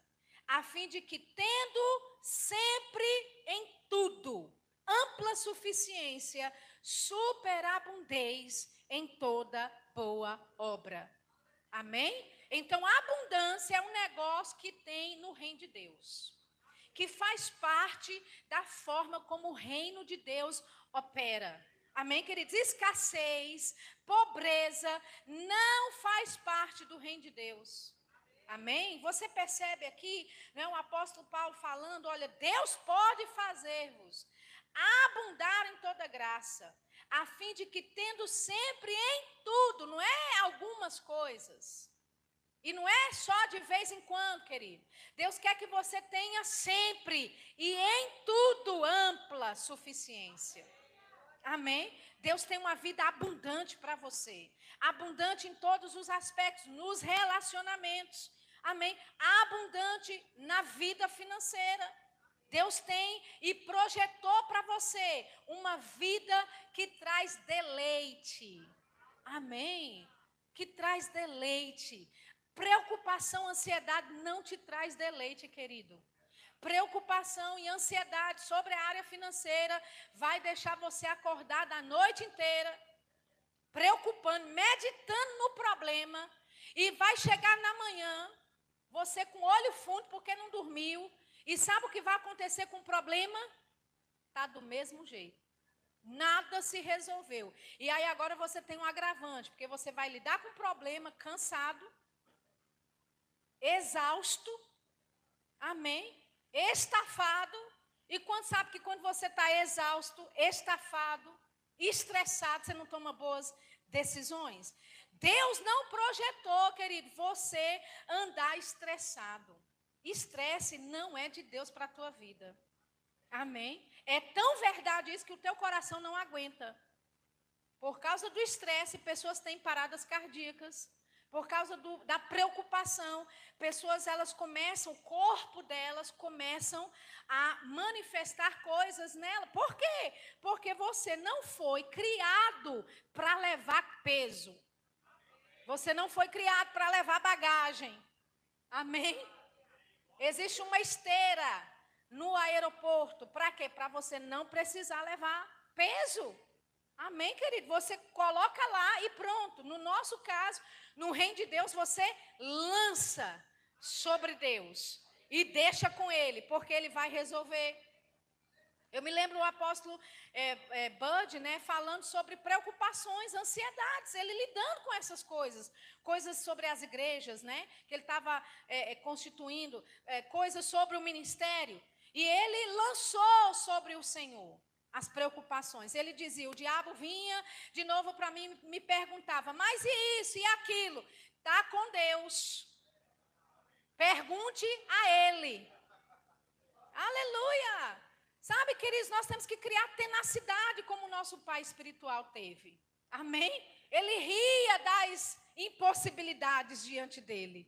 a fim de que, tendo sempre ampla suficiência, superabundez em toda boa obra. Amém? Então, a abundância é um negócio que tem no reino de Deus, que faz parte da forma como o reino de Deus opera. Amém, queridos? Escassez, pobreza, não faz parte do reino de Deus. Amém? Você percebe aqui, né, o apóstolo Paulo falando: olha, Deus pode fazer-vos abundar em toda graça, a fim de que, tendo sempre em tudo, não é algumas coisas, e não é só de vez em quando, querido. Deus quer que você tenha sempre e em tudo ampla suficiência. Amém? Deus tem uma vida abundante para você. Abundante em todos os aspectos, nos relacionamentos. Amém? Abundante na vida financeira. Deus tem e projetou para você uma vida que traz deleite. Amém? Que traz deleite. Preocupação, ansiedade não te traz deleite, querido. Preocupação e ansiedade sobre a área financeira vai deixar você acordado a noite inteira, preocupando, meditando no problema, e vai chegar na manhã, você com olho fundo porque não dormiu, e sabe o que vai acontecer com o problema? Está do mesmo jeito. Nada se resolveu. E aí agora você tem um agravante, porque você vai lidar com o problema cansado, exausto, amém? Estafado. E quando sabe que quando você está exausto, estafado, estressado, você não toma boas decisões. Deus não projetou, querido, você andar estressado. Estresse não é de Deus para a tua vida. Amém? É tão verdade isso que o teu coração não aguenta. Por causa do estresse, pessoas têm paradas cardíacas. Por causa do, da preocupação, pessoas elas começam, o corpo delas começam a manifestar coisas nela. Por quê? Porque você não foi criado para levar peso. Você não foi criado para levar bagagem. Amém? Existe uma esteira no aeroporto. Para quê? Para você não precisar levar peso. Amém, querido? Você coloca lá e pronto. No nosso caso, no reino de Deus, você lança sobre Deus e deixa com Ele, porque Ele vai resolver. Eu me lembro o apóstolo é, é, Bud, né, falando sobre preocupações, ansiedades, ele lidando com essas coisas, coisas sobre as igrejas, né, que ele estava é, é, constituindo, é, coisas sobre o ministério, e ele lançou sobre o Senhor as preocupações. Ele dizia: o diabo vinha de novo para mim, me perguntava, mas e isso e aquilo? Está com Deus. Pergunte a Ele. Aleluia! Sabe, queridos, nós temos que criar tenacidade como o nosso pai espiritual teve. Amém? Ele ria das impossibilidades diante dele.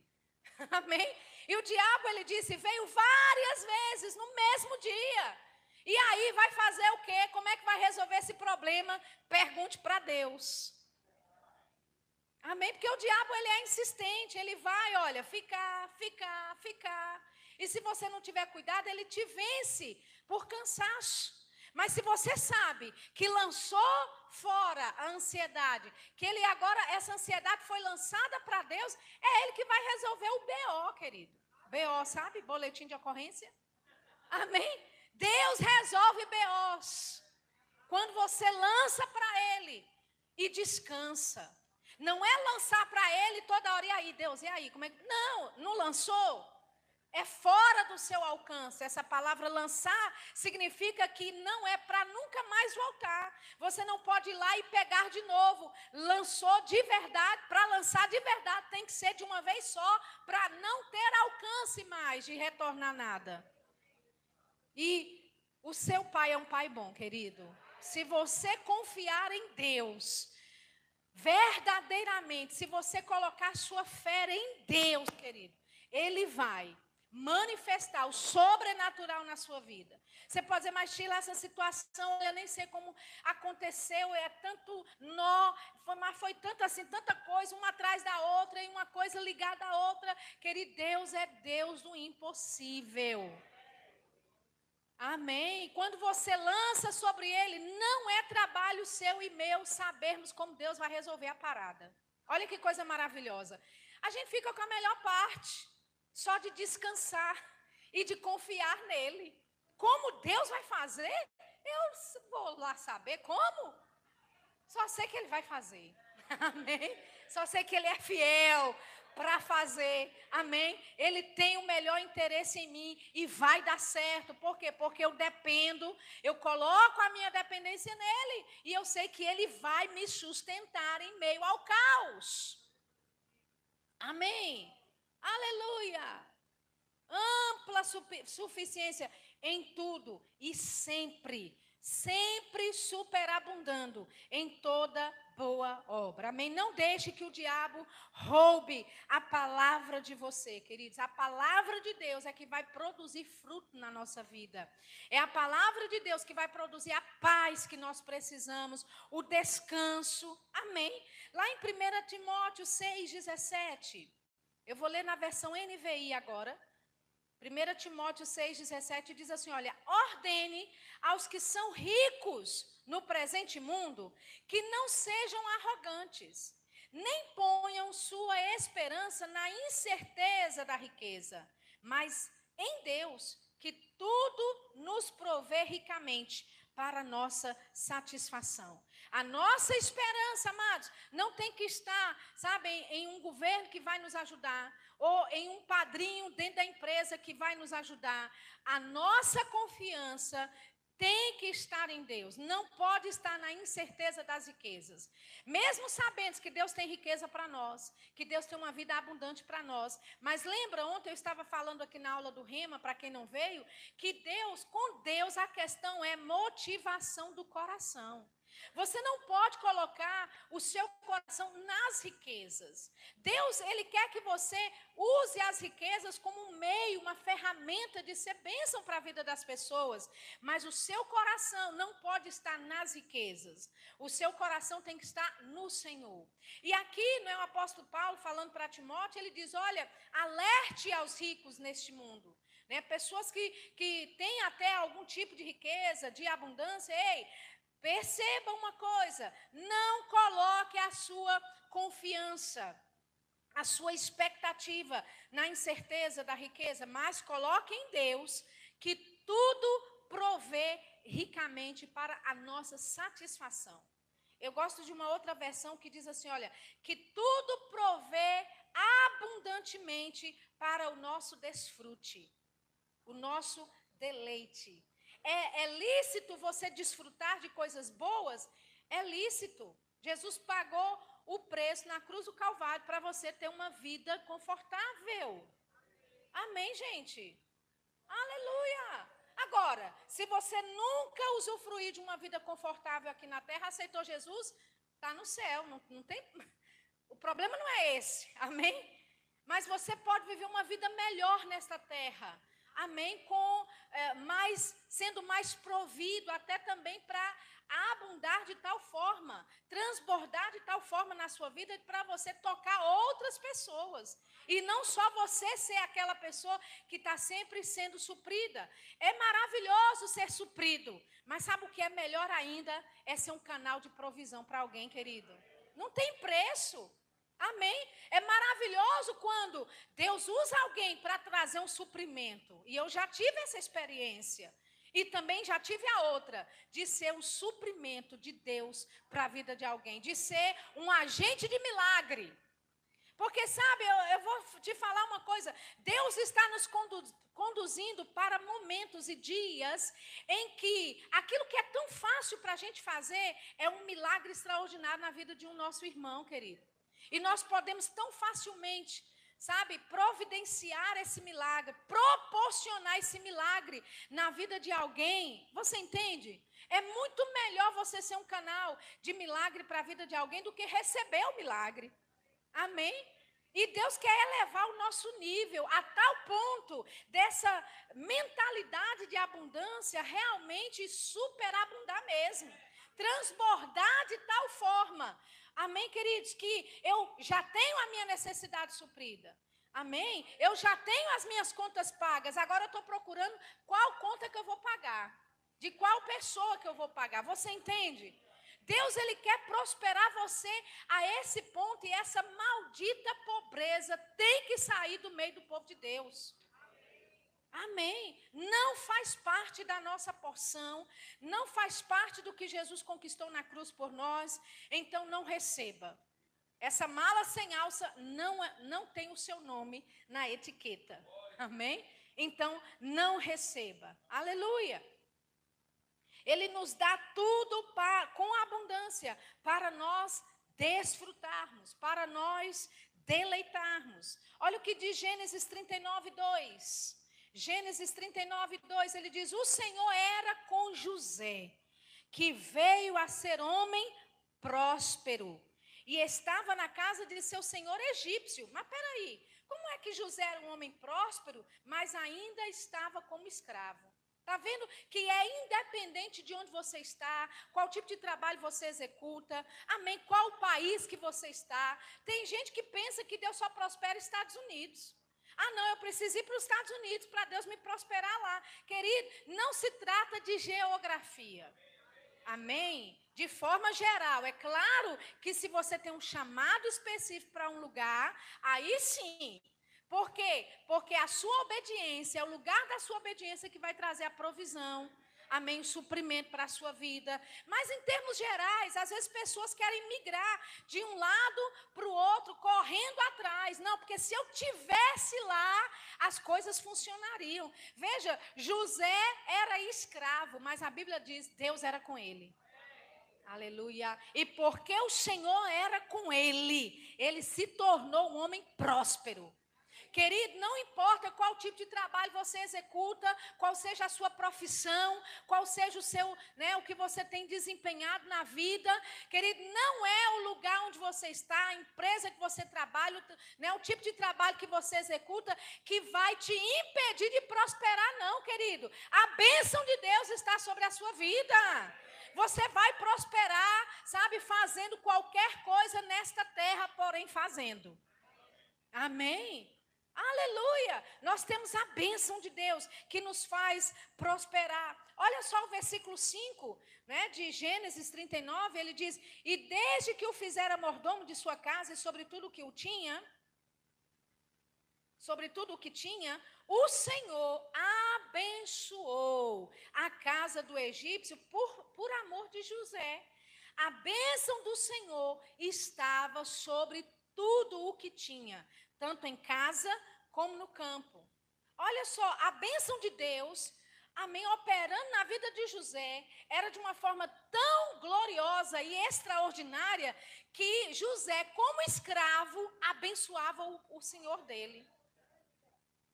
Amém? E o diabo, ele disse, veio várias vezes no mesmo dia. E aí vai fazer o quê? Como é que vai resolver esse problema? Pergunte para Deus. Amém? Porque o diabo ele é insistente, ele vai, olha, ficar, ficar, ficar. E se você não tiver cuidado, ele te vence por cansaço. Mas se você sabe que lançou fora a ansiedade, que ele agora, essa ansiedade foi lançada para Deus, é ele que vai resolver o BO, querido. BO, sabe? Boletim de ocorrência. Amém? Deus resolve BOs. Quando você lança para Ele e descansa. Não é lançar para Ele toda hora, e aí, Deus, e aí? Como é? Não, não lançou. É fora do seu alcance. Essa palavra lançar significa que não é para nunca mais voltar. Você não pode ir lá e pegar de novo. Lançou de verdade, para lançar de verdade tem que ser de uma vez só, para não ter alcance mais de retornar nada. E o seu pai é um pai bom, querido. Se você confiar em Deus, verdadeiramente, se você colocar sua fé em Deus, querido, Ele vai manifestar o sobrenatural na sua vida. Você pode dizer, mas Sheila, essa situação, eu nem sei como aconteceu, é tanto nó, foi, mas foi tanto assim, tanta coisa, uma atrás da outra, e uma coisa ligada à outra. Querido, Deus é Deus do impossível. Amém. Quando você lança sobre ele, não é trabalho seu e meu sabermos como Deus vai resolver a parada. Olha que coisa maravilhosa. A gente fica com a melhor parte, só de descansar e de confiar nele. Como Deus vai fazer? Eu vou lá saber como. Só sei que ele vai fazer. Amém. Só sei que ele é fiel para fazer. Amém? Ele tem o melhor interesse em mim e vai dar certo. Por quê? Porque eu dependo, eu coloco a minha dependência nele e eu sei que ele vai me sustentar em meio ao caos. Amém? Aleluia! Ampla suficiência em tudo e sempre, sempre superabundando em toda boa obra. Amém? Não deixe que o diabo roube a palavra de você, queridos. A palavra de Deus é que vai produzir fruto na nossa vida. É a palavra de Deus que vai produzir a paz que nós precisamos, o descanso. Amém? Lá em 1 Timóteo 6,17. Eu vou ler na versão NVI agora. 1 Timóteo 6,17 diz assim: Olha, ordene aos que são ricos no presente mundo que não sejam arrogantes, nem ponham sua esperança na incerteza da riqueza, mas em Deus, que tudo nos provê ricamente para nossa satisfação. A nossa esperança, amados, não tem que estar, sabe, em um governo que vai nos ajudar, ou em um padrinho dentro da empresa que vai nos ajudar. A nossa confiança tem que estar em Deus, não pode estar na incerteza das riquezas. Mesmo sabendo que Deus tem riqueza para nós, que Deus tem uma vida abundante para nós. Mas lembra, ontem eu estava falando aqui na aula do Rema, para quem não veio, que Deus, com Deus, a questão é motivação do coração. Você não pode colocar o seu coração nas riquezas. Deus, ele quer que você use as riquezas como um meio, uma ferramenta de ser bênção para a vida das pessoas, mas o seu coração não pode estar nas riquezas. O seu coração tem que estar no Senhor. E aqui, não é o apóstolo Paulo falando para Timóteo, ele diz: "Olha, alerte aos ricos neste mundo". Né? Pessoas que, que têm até algum tipo de riqueza, de abundância, ei, Perceba uma coisa: não coloque a sua confiança, a sua expectativa na incerteza da riqueza, mas coloque em Deus que tudo provê ricamente para a nossa satisfação. Eu gosto de uma outra versão que diz assim: olha, que tudo provê abundantemente para o nosso desfrute, o nosso deleite é, é lícito você desfrutar de coisas boas? É lícito. Jesus pagou o preço na cruz do Calvário para você ter uma vida confortável. Amém, gente? Aleluia! Agora, se você nunca usufruir de uma vida confortável aqui na terra, aceitou Jesus, está no céu. Não, não tem. O problema não é esse, amém? Mas você pode viver uma vida melhor nesta terra amém, com é, mais, sendo mais provido, até também para abundar de tal forma, transbordar de tal forma na sua vida para você tocar outras pessoas. E não só você ser aquela pessoa que está sempre sendo suprida. É maravilhoso ser suprido, mas sabe o que é melhor ainda? É ser um canal de provisão para alguém, querido. Não tem preço. Amém? É maravilhoso quando Deus usa alguém para trazer um suprimento. E eu já tive essa experiência. E também já tive a outra, de ser o suprimento de Deus para a vida de alguém, de ser um agente de milagre. Porque, sabe, eu, eu vou te falar uma coisa: Deus está nos condu conduzindo para momentos e dias em que aquilo que é tão fácil para a gente fazer é um milagre extraordinário na vida de um nosso irmão, querido. E nós podemos tão facilmente, sabe, providenciar esse milagre, proporcionar esse milagre na vida de alguém. Você entende? É muito melhor você ser um canal de milagre para a vida de alguém do que receber o milagre. Amém? E Deus quer elevar o nosso nível a tal ponto dessa mentalidade de abundância realmente superabundar mesmo. Transbordar de tal forma Amém, queridos? Que eu já tenho a minha necessidade suprida. Amém? Eu já tenho as minhas contas pagas. Agora eu estou procurando qual conta que eu vou pagar. De qual pessoa que eu vou pagar. Você entende? Deus ele quer prosperar você a esse ponto e essa maldita pobreza tem que sair do meio do povo de Deus. Amém. Não faz parte da nossa porção, não faz parte do que Jesus conquistou na cruz por nós, então não receba. Essa mala sem alça não, é, não tem o seu nome na etiqueta. Amém? Então não receba. Aleluia. Ele nos dá tudo com abundância para nós desfrutarmos, para nós deleitarmos. Olha o que diz Gênesis 39, 2. Gênesis 39, 2, ele diz: O Senhor era com José, que veio a ser homem próspero, e estava na casa de seu senhor egípcio. Mas peraí, como é que José era um homem próspero, mas ainda estava como escravo? Está vendo que é independente de onde você está, qual tipo de trabalho você executa, amém, qual país que você está. Tem gente que pensa que Deus só prospera Estados Unidos. Ah, não, eu preciso ir para os Estados Unidos para Deus me prosperar lá. Querido, não se trata de geografia. Amém? De forma geral, é claro que se você tem um chamado específico para um lugar, aí sim. Por quê? Porque a sua obediência, é o lugar da sua obediência que vai trazer a provisão, amém, suprimento para a sua vida. Mas em termos gerais, às vezes pessoas querem migrar de um lado para o outro, correndo atrás. Não, porque se eu tivesse lá, as coisas funcionariam. Veja, José era escravo, mas a Bíblia diz: Deus era com ele. Aleluia. E porque o Senhor era com ele, ele se tornou um homem próspero. Querido, não importa qual tipo de trabalho você executa, qual seja a sua profissão, qual seja o seu, né, o que você tem desempenhado na vida, querido, não é o lugar onde você está, a empresa que você trabalha, né, o tipo de trabalho que você executa que vai te impedir de prosperar, não, querido. A bênção de Deus está sobre a sua vida. Você vai prosperar, sabe, fazendo qualquer coisa nesta terra, porém fazendo. Amém? Aleluia! Nós temos a bênção de Deus que nos faz prosperar. Olha só o versículo 5 né, de Gênesis 39, ele diz: E desde que o fizera mordomo de sua casa e sobre tudo o que o tinha, sobre tudo o que tinha, o Senhor abençoou a casa do egípcio por, por amor de José. A bênção do Senhor estava sobre tudo o que tinha tanto em casa como no campo. Olha só, a bênção de Deus, amém, operando na vida de José, era de uma forma tão gloriosa e extraordinária que José, como escravo, abençoava o, o senhor dele.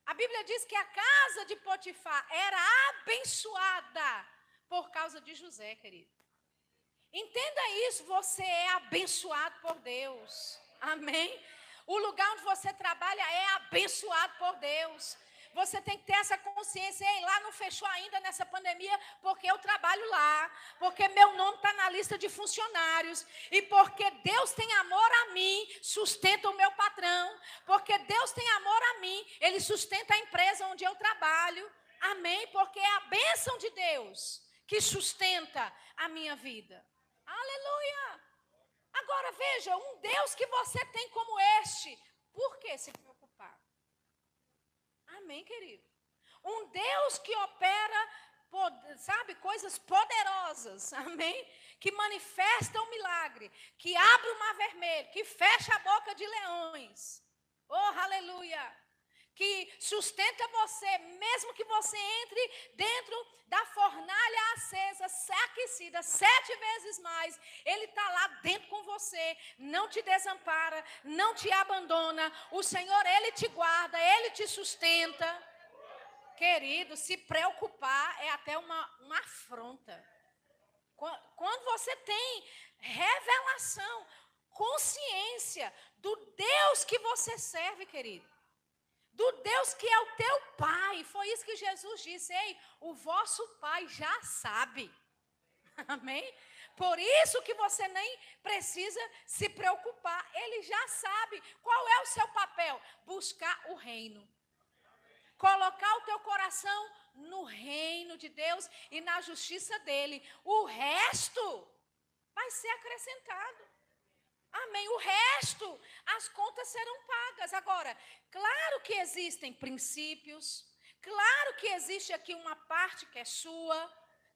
A Bíblia diz que a casa de Potifar era abençoada por causa de José, querido. Entenda isso, você é abençoado por Deus. Amém? O lugar onde você trabalha é abençoado por Deus. Você tem que ter essa consciência. Ei, lá não fechou ainda nessa pandemia porque eu trabalho lá. Porque meu nome está na lista de funcionários. E porque Deus tem amor a mim, sustenta o meu patrão. Porque Deus tem amor a mim, Ele sustenta a empresa onde eu trabalho. Amém? Porque é a bênção de Deus que sustenta a minha vida. Aleluia! Agora veja, um Deus que você tem como este, por que se preocupar? Amém, querido? Um Deus que opera, sabe, coisas poderosas, amém? Que manifesta um milagre, que abre o mar vermelho, que fecha a boca de leões. Oh, aleluia! Que sustenta você, mesmo que você entre dentro da fornalha acesa, aquecida, sete vezes mais, Ele está lá dentro com você, não te desampara, não te abandona. O Senhor, Ele te guarda, Ele te sustenta. Querido, se preocupar é até uma, uma afronta. Quando você tem revelação, consciência do Deus que você serve, querido do Deus que é o teu Pai. Foi isso que Jesus disse: Ei, o vosso Pai já sabe. Amém? Por isso que você nem precisa se preocupar. Ele já sabe qual é o seu papel: buscar o reino. Colocar o teu coração no reino de Deus e na justiça dele. O resto vai ser acrescentado. Amém. O resto, as contas serão pagas. Agora, claro que existem princípios, claro que existe aqui uma parte que é sua,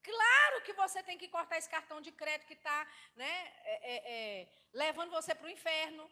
claro que você tem que cortar esse cartão de crédito que está né, é, é, é, levando você para o inferno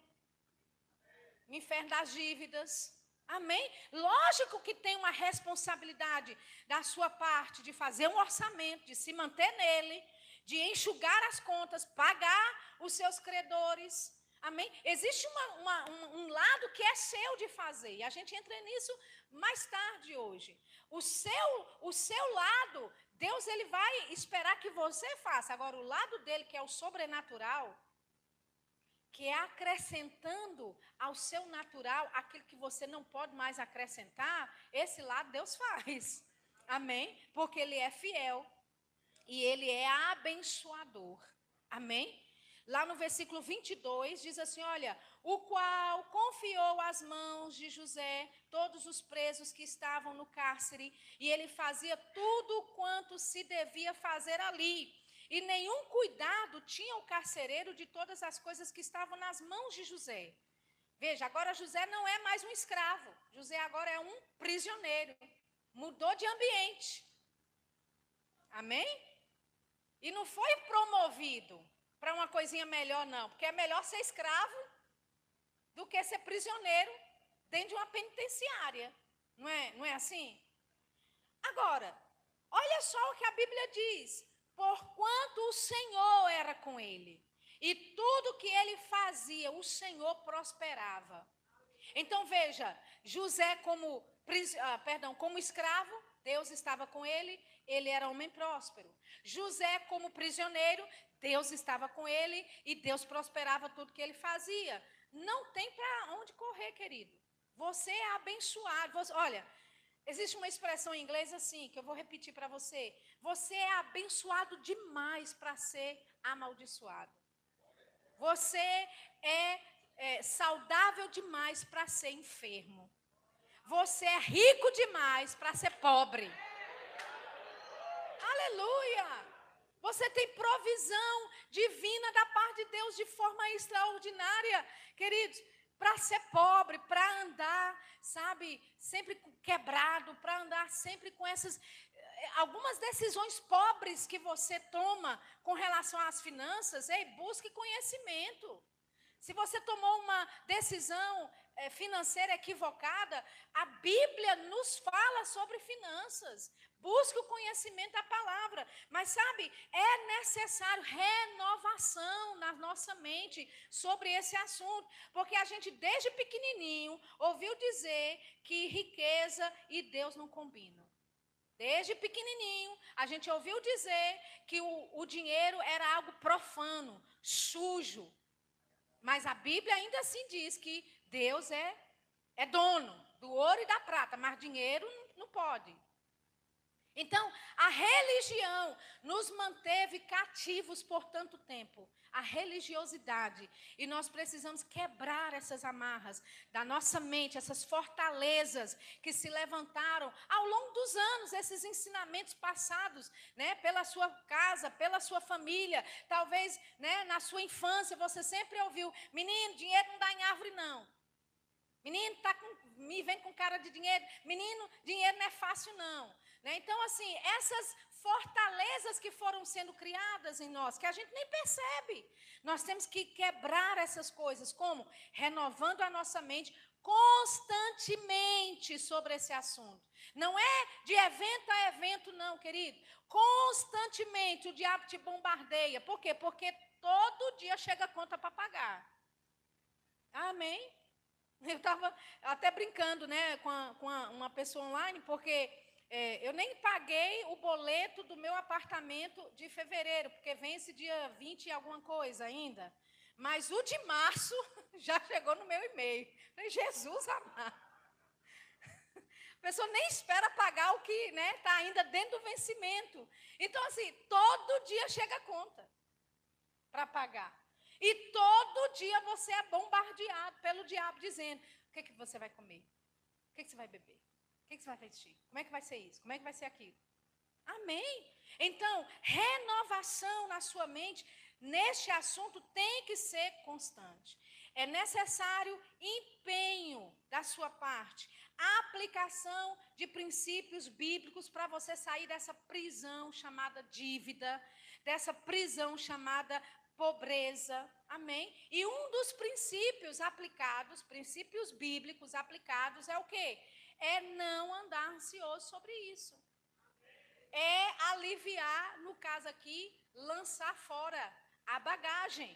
o inferno das dívidas. Amém? Lógico que tem uma responsabilidade da sua parte de fazer um orçamento, de se manter nele, de enxugar as contas, pagar os seus credores. Amém? Existe uma, uma, um, um, lado que é seu de fazer, e a gente entra nisso mais tarde hoje. O seu, o seu lado, Deus ele vai esperar que você faça. Agora, o lado dele, que é o sobrenatural, que é acrescentando ao seu natural aquilo que você não pode mais acrescentar, esse lado Deus faz. Amém? Porque ele é fiel e ele é abençoador. Amém? Lá no versículo 22 diz assim: Olha, o qual confiou às mãos de José todos os presos que estavam no cárcere, e ele fazia tudo quanto se devia fazer ali. E nenhum cuidado tinha o carcereiro de todas as coisas que estavam nas mãos de José. Veja, agora José não é mais um escravo, José agora é um prisioneiro, mudou de ambiente. Amém? E não foi promovido para uma coisinha melhor, não. Porque é melhor ser escravo do que ser prisioneiro dentro de uma penitenciária. Não é, não é assim? Agora, olha só o que a Bíblia diz. Porquanto o Senhor era com ele, e tudo que ele fazia, o Senhor prosperava. Então veja, José como, ah, perdão, como escravo, Deus estava com ele, ele era homem próspero. José como prisioneiro, Deus estava com ele e Deus prosperava tudo que ele fazia. Não tem para onde correr, querido. Você é abençoado. Você, olha, existe uma expressão em inglês assim, que eu vou repetir para você. Você é abençoado demais para ser amaldiçoado. Você é, é saudável demais para ser enfermo. Você é rico demais para ser pobre. Aleluia! Você tem provisão divina da parte de Deus de forma extraordinária, queridos, para ser pobre, para andar, sabe, sempre quebrado, para andar sempre com essas eh, algumas decisões pobres que você toma com relação às finanças, ei, busque conhecimento. Se você tomou uma decisão é, financeira equivocada, a Bíblia nos fala sobre finanças. Busque o conhecimento da palavra. Mas sabe, é necessário renovação na nossa mente sobre esse assunto. Porque a gente, desde pequenininho, ouviu dizer que riqueza e Deus não combinam. Desde pequenininho, a gente ouviu dizer que o, o dinheiro era algo profano, sujo. Mas a Bíblia ainda assim diz que Deus é, é dono do ouro e da prata, mas dinheiro não pode. Então, a religião nos manteve cativos por tanto tempo. A religiosidade. E nós precisamos quebrar essas amarras da nossa mente, essas fortalezas que se levantaram ao longo dos anos, esses ensinamentos passados, né, pela sua casa, pela sua família. Talvez, né, na sua infância você sempre ouviu: menino, dinheiro não dá em árvore, não. Menino, tá com, me vem com cara de dinheiro. Menino, dinheiro não é fácil, não. Né? Então, assim, essas fortalezas que foram sendo criadas em nós, que a gente nem percebe, nós temos que quebrar essas coisas. Como? Renovando a nossa mente constantemente sobre esse assunto. Não é de evento a evento, não, querido. Constantemente o diabo te bombardeia. Por quê? Porque todo dia chega conta para pagar. Amém? Eu estava até brincando né, com, a, com a, uma pessoa online, porque é, eu nem paguei o boleto do meu apartamento de fevereiro, porque vence dia 20 e alguma coisa ainda. Mas o de março já chegou no meu e-mail. Falei, Jesus amado. A pessoa nem espera pagar o que está né, tá ainda dentro do vencimento. Então, assim, todo dia chega a conta para pagar. E todo dia você é bombardeado pelo diabo dizendo: o que, que você vai comer? O que, que você vai beber? Que, você vai vestir? Como é que vai ser isso? Como é que vai ser aquilo? Amém? Então, renovação na sua mente neste assunto tem que ser constante. É necessário empenho da sua parte, aplicação de princípios bíblicos para você sair dessa prisão chamada dívida, dessa prisão chamada pobreza. Amém? E um dos princípios aplicados, princípios bíblicos aplicados é o quê? É não andar ansioso sobre isso. É aliviar, no caso aqui, lançar fora a bagagem.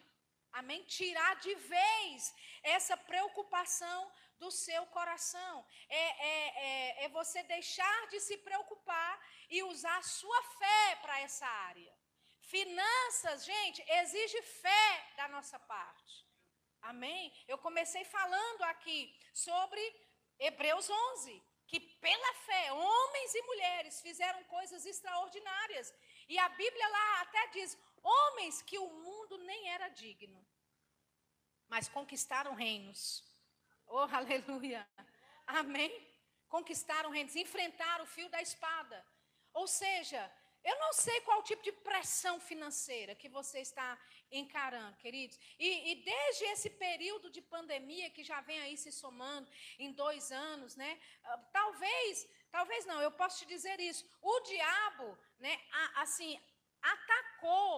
Amém? Tirar de vez essa preocupação do seu coração. É, é, é, é você deixar de se preocupar e usar a sua fé para essa área. Finanças, gente, exige fé da nossa parte. Amém? Eu comecei falando aqui sobre Hebreus 11, que pela fé, homens e mulheres fizeram coisas extraordinárias. E a Bíblia lá até diz: homens que o mundo nem era digno, mas conquistaram reinos. Oh, aleluia! Amém? Conquistaram reinos, enfrentaram o fio da espada. Ou seja, eu não sei qual tipo de pressão financeira que você está encarando, queridos. E, e, desde esse período de pandemia que já vem aí se somando em dois anos, né? Ah, talvez, talvez não, eu posso te dizer isso. O diabo, né, assim, atacou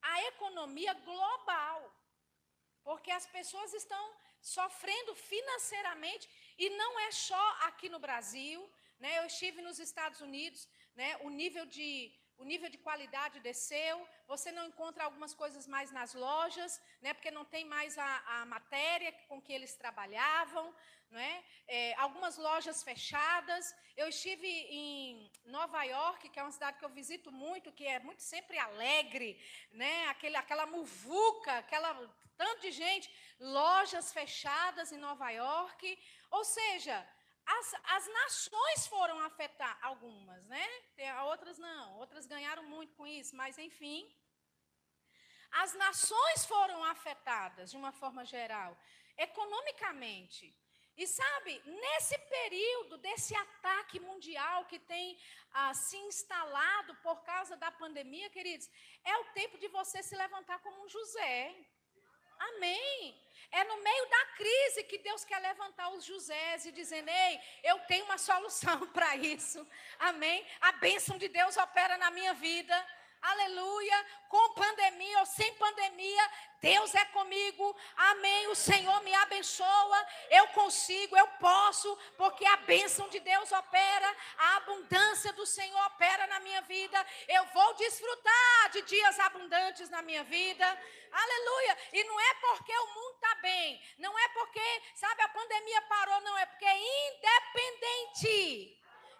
a economia global. Porque as pessoas estão sofrendo financeiramente e não é só aqui no Brasil, né? Eu estive nos Estados Unidos, né? O nível de o nível de qualidade desceu, você não encontra algumas coisas mais nas lojas, né, porque não tem mais a, a matéria com que eles trabalhavam, não é? é? algumas lojas fechadas. Eu estive em Nova York, que é uma cidade que eu visito muito, que é muito sempre alegre, né? Aquele, aquela muvuca, aquela tanto de gente, lojas fechadas em Nova York. Ou seja, as, as nações foram afetar algumas, né? Outras não, outras ganharam muito com isso, mas enfim. As nações foram afetadas de uma forma geral, economicamente. E sabe, nesse período desse ataque mundial que tem ah, se instalado por causa da pandemia, queridos, é o tempo de você se levantar como um José. Amém. É no meio da crise que Deus quer levantar os Josés e dizendo: Ei, eu tenho uma solução para isso. Amém. A bênção de Deus opera na minha vida aleluia, com pandemia ou sem pandemia, Deus é comigo, amém. O Senhor me abençoa, eu consigo, eu posso, porque a bênção de Deus opera, a abundância do Senhor opera na minha vida. Eu vou desfrutar de dias abundantes na minha vida, aleluia. E não é porque o mundo está bem, não é porque, sabe, a pandemia parou, não, é porque é independente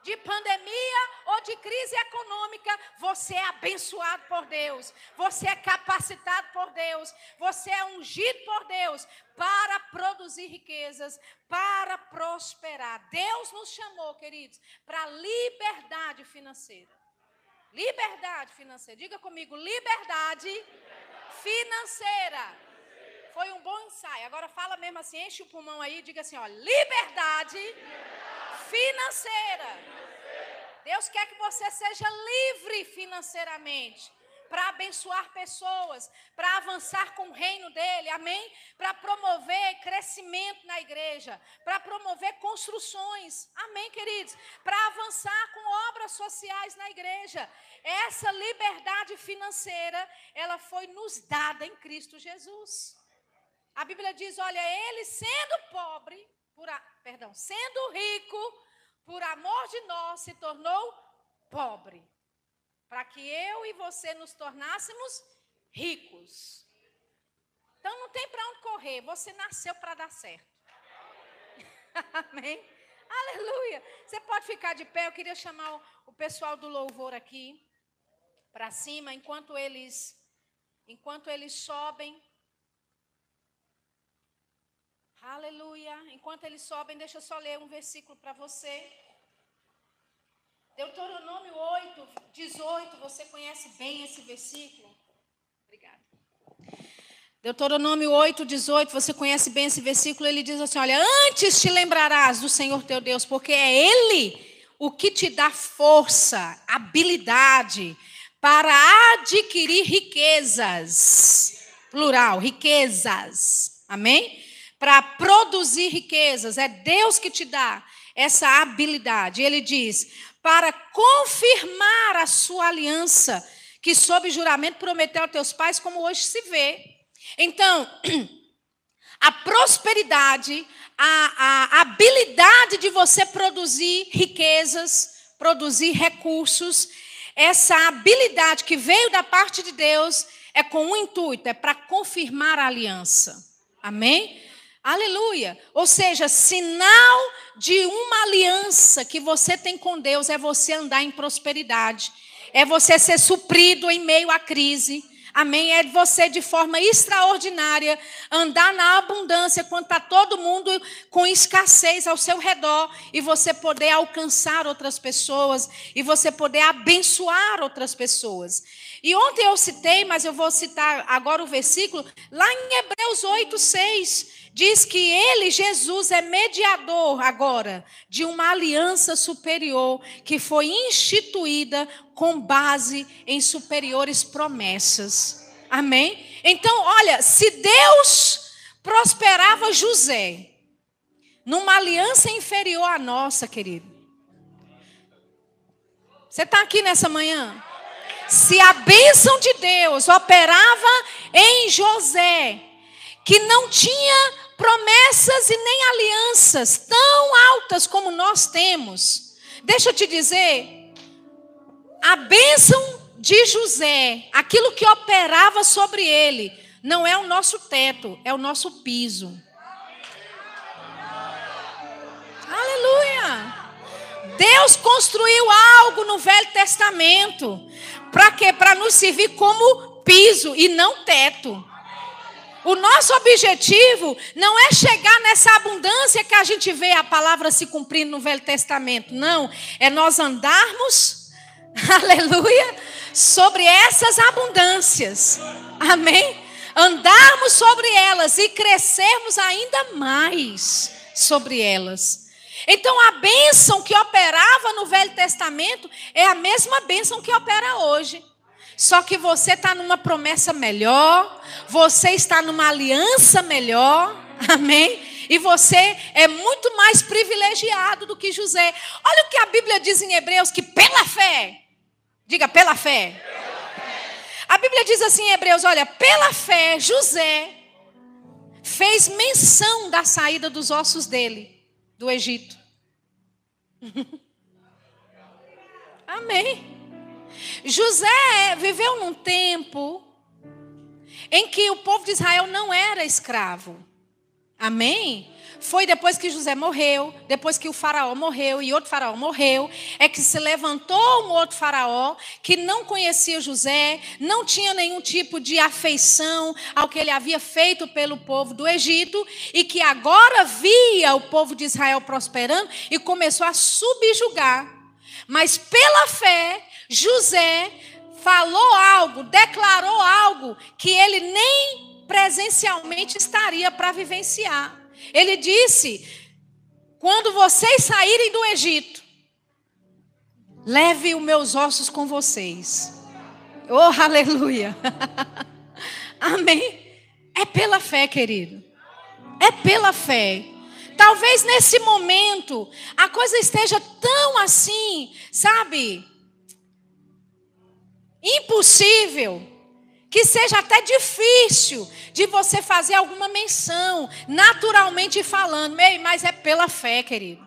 de pandemia ou de crise econômica, você é abençoado por Deus, você é capacitado por Deus, você é ungido por Deus para produzir riquezas, para prosperar. Deus nos chamou, queridos, para liberdade financeira. Liberdade financeira. Diga comigo, liberdade financeira. Foi um bom ensaio. Agora fala mesmo assim, enche o pulmão aí, diga assim, ó, liberdade financeira. Deus quer que você seja livre financeiramente para abençoar pessoas, para avançar com o reino dele, amém? Para promover crescimento na igreja, para promover construções, amém, queridos? Para avançar com obras sociais na igreja. Essa liberdade financeira, ela foi nos dada em Cristo Jesus. A Bíblia diz: olha, ele sendo pobre, por a, perdão, sendo rico, por amor de nós, se tornou pobre, para que eu e você nos tornássemos ricos. Então não tem para onde correr, você nasceu para dar certo. Amém? Aleluia. Você pode ficar de pé, eu queria chamar o, o pessoal do louvor aqui para cima, enquanto eles enquanto eles sobem. Aleluia. Enquanto eles sobem, deixa eu só ler um versículo para você. Deuteronômio 8, 18. Você conhece bem esse versículo? Obrigada. Deuteronômio 8, 18. Você conhece bem esse versículo? Ele diz assim: Olha, antes te lembrarás do Senhor teu Deus, porque é Ele o que te dá força, habilidade para adquirir riquezas. Plural, riquezas. Amém? Para produzir riquezas. É Deus que te dá essa habilidade. Ele diz: para confirmar a sua aliança, que sob juramento prometeu a teus pais, como hoje se vê. Então, a prosperidade, a, a habilidade de você produzir riquezas, produzir recursos, essa habilidade que veio da parte de Deus é com um intuito, é para confirmar a aliança. Amém? Aleluia. Ou seja, sinal de uma aliança que você tem com Deus é você andar em prosperidade, é você ser suprido em meio à crise. Amém? É você de forma extraordinária andar na abundância quando está todo mundo com escassez ao seu redor e você poder alcançar outras pessoas e você poder abençoar outras pessoas. E ontem eu citei, mas eu vou citar agora o versículo, lá em Hebreus 8, 6 diz que ele, Jesus, é mediador agora de uma aliança superior que foi instituída com base em superiores promessas. Amém? Então, olha, se Deus prosperava José numa aliança inferior à nossa, querido, Você está aqui nessa manhã? Se a bênção de Deus operava em José, que não tinha promessas e nem alianças tão altas como nós temos, deixa eu te dizer, a bênção de José, aquilo que operava sobre ele, não é o nosso teto, é o nosso piso. Aleluia! Deus construiu algo no Velho Testamento. Para quê? Para nos servir como piso e não teto. O nosso objetivo não é chegar nessa abundância que a gente vê a palavra se cumprindo no Velho Testamento. Não, é nós andarmos, aleluia, sobre essas abundâncias. Amém? Andarmos sobre elas e crescermos ainda mais sobre elas. Então a bênção que operava no Velho Testamento é a mesma bênção que opera hoje. Só que você está numa promessa melhor, você está numa aliança melhor, amém? E você é muito mais privilegiado do que José. Olha o que a Bíblia diz em Hebreus: que pela fé, diga pela fé. A Bíblia diz assim em Hebreus: olha, pela fé, José fez menção da saída dos ossos dele do Egito. Amém. José viveu num tempo em que o povo de Israel não era escravo. Amém? Foi depois que José morreu, depois que o faraó morreu e outro faraó morreu, é que se levantou um outro faraó que não conhecia José, não tinha nenhum tipo de afeição ao que ele havia feito pelo povo do Egito e que agora via o povo de Israel prosperando e começou a subjugar. Mas pela fé, José falou algo, declarou algo que ele nem presencialmente estaria para vivenciar. Ele disse: quando vocês saírem do Egito, leve os meus ossos com vocês. Oh, aleluia. Amém. É pela fé, querido. É pela fé. Talvez nesse momento a coisa esteja tão assim, sabe? Impossível que seja até difícil de você fazer alguma menção, naturalmente falando, Ei, mas é pela fé, querido.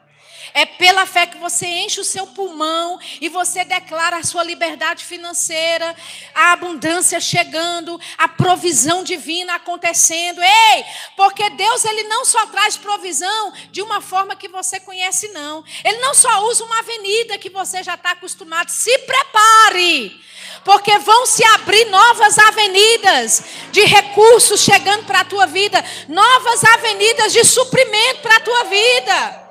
É pela fé que você enche o seu pulmão e você declara a sua liberdade financeira, a abundância chegando, a provisão divina acontecendo. Ei, porque Deus ele não só traz provisão de uma forma que você conhece não. Ele não só usa uma avenida que você já está acostumado. Se prepare porque vão se abrir novas avenidas de recursos chegando para a tua vida, novas avenidas de suprimento para a tua vida.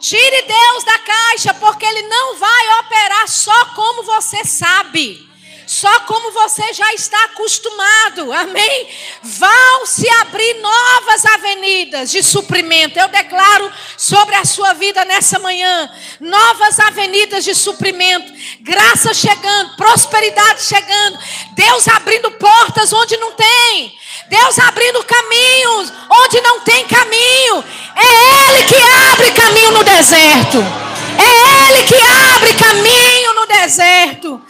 Tire Deus da caixa, porque Ele não vai operar só como você sabe só como você já está acostumado, amém? Vão se abrir novas avenidas de suprimento. Eu declaro sobre a sua vida nessa manhã: novas avenidas de suprimento, graça chegando, prosperidade chegando, Deus abrindo portas onde não tem. Deus abrindo caminhos onde não tem caminho. É Ele que abre caminho no deserto. É Ele que abre caminho no deserto.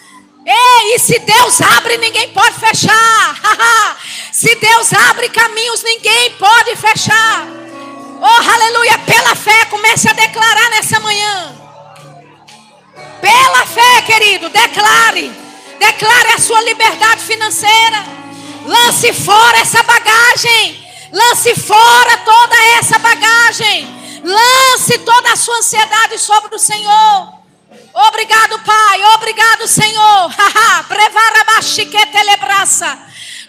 Ei, e se Deus abre, ninguém pode fechar. se Deus abre caminhos, ninguém pode fechar. Oh, aleluia. Pela fé, comece a declarar nessa manhã. Pela fé, querido, declare. Declare a sua liberdade financeira. Lance fora essa bagagem. Lance fora toda essa bagagem. Lance toda a sua ansiedade sobre o Senhor. Obrigado, Pai. Obrigado, Senhor.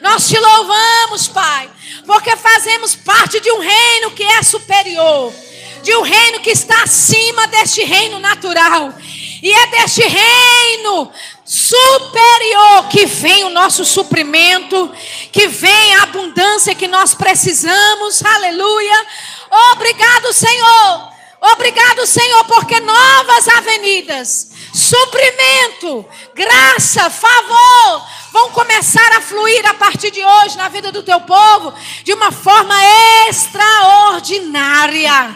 Nós te louvamos, Pai, porque fazemos parte de um reino que é superior, de um reino que está acima deste reino natural. E é deste reino superior que vem o nosso suprimento, que vem a abundância que nós precisamos. Aleluia. Obrigado, Senhor. Obrigado, Senhor, porque novas avenidas, suprimento, graça, favor vão começar a fluir a partir de hoje na vida do teu povo de uma forma extraordinária.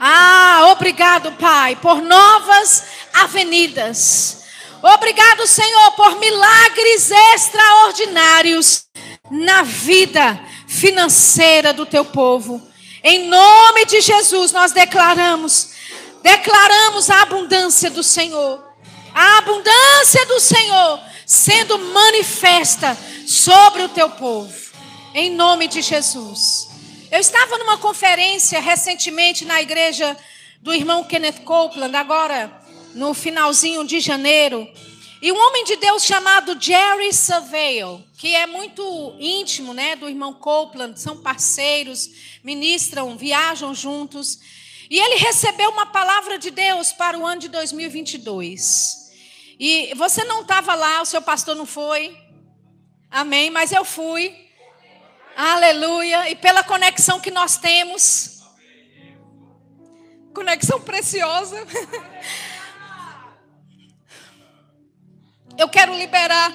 Ah, obrigado, Pai, por novas avenidas. Obrigado, Senhor, por milagres extraordinários na vida financeira do teu povo. Em nome de Jesus, nós declaramos, declaramos a abundância do Senhor. A abundância do Senhor sendo manifesta sobre o teu povo. Em nome de Jesus. Eu estava numa conferência recentemente na igreja do irmão Kenneth Copeland, agora no finalzinho de janeiro. E um homem de Deus chamado Jerry Savale, que é muito íntimo né, do irmão Copeland, são parceiros, ministram, viajam juntos. E ele recebeu uma palavra de Deus para o ano de 2022. E você não estava lá, o seu pastor não foi. Amém, mas eu fui. Aleluia. E pela conexão que nós temos. Conexão preciosa. Eu quero liberar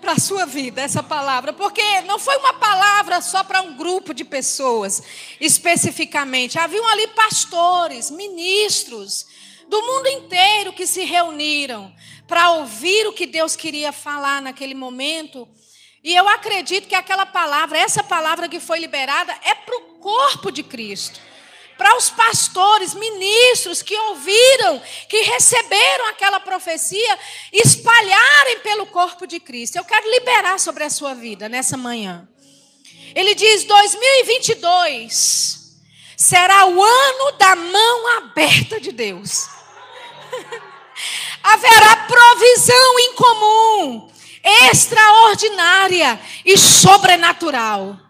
para a sua vida essa palavra, porque não foi uma palavra só para um grupo de pessoas, especificamente. Haviam ali pastores, ministros do mundo inteiro que se reuniram para ouvir o que Deus queria falar naquele momento. E eu acredito que aquela palavra, essa palavra que foi liberada, é para o corpo de Cristo para os pastores, ministros que ouviram, que receberam aquela profecia, espalharem pelo corpo de Cristo. Eu quero liberar sobre a sua vida nessa manhã. Ele diz: 2022 será o ano da mão aberta de Deus. Haverá provisão incomum, extraordinária e sobrenatural.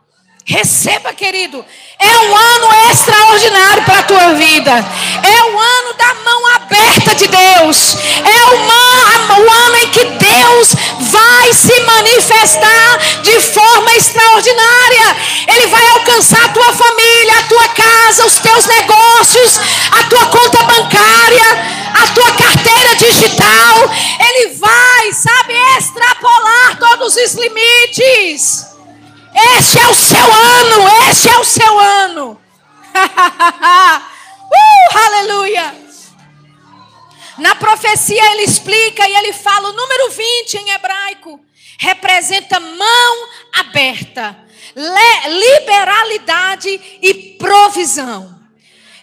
Receba, querido. É um ano extraordinário para a tua vida. É o ano da mão aberta de Deus. É o, o ano em que Deus vai se manifestar de forma extraordinária. Ele vai alcançar a tua família, a tua casa, os teus negócios, a tua conta bancária, a tua carteira digital. Ele vai, sabe, extrapolar todos os limites. Este é o seu ano, este é o seu ano. uh, aleluia. Na profecia ele explica e ele fala, o número 20 em hebraico representa mão aberta, liberalidade e provisão.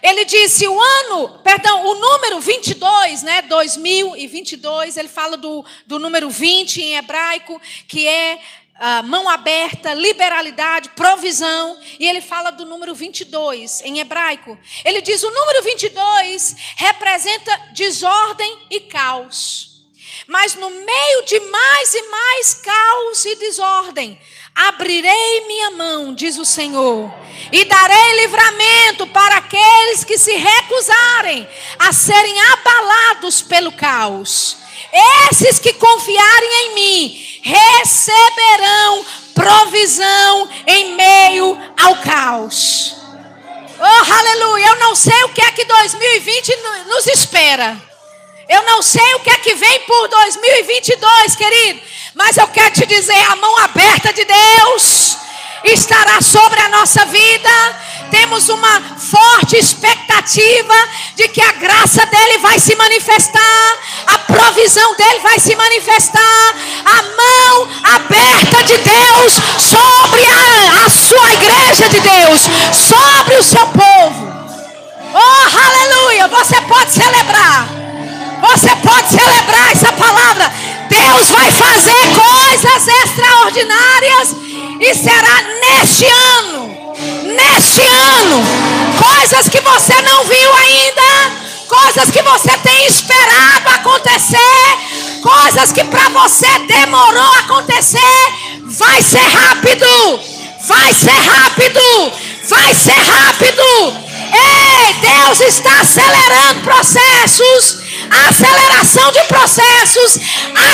Ele disse o ano, perdão, o número 22, né, 2022, ele fala do, do número 20 em hebraico, que é uh, mão aberta, liberalidade, provisão. E ele fala do número 22 em hebraico. Ele diz: o número 22 representa desordem e caos. Mas no meio de mais e mais caos e desordem, abrirei minha mão, diz o Senhor, e darei livramento para aqueles que se recusarem a serem abalados pelo caos. Esses que confiarem em mim receberão provisão em meio ao caos. Oh, aleluia! Eu não sei o que é que 2020 nos espera. Eu não sei o que é que vem por 2022, querido. Mas eu quero te dizer: a mão aberta de Deus estará sobre a nossa vida. Temos uma forte expectativa de que a graça dele vai se manifestar, a provisão dele vai se manifestar, a mão aberta de Deus sobre a, a sua igreja de Deus, sobre o seu povo. Oh, aleluia! Você pode celebrar. Você pode celebrar essa palavra. Deus vai fazer coisas extraordinárias e será neste ano, ano, coisas que você não viu ainda, coisas que você tem esperado acontecer, coisas que para você demorou a acontecer, vai ser rápido, vai ser rápido, vai ser rápido. Ei, Deus está acelerando processos aceleração de processos,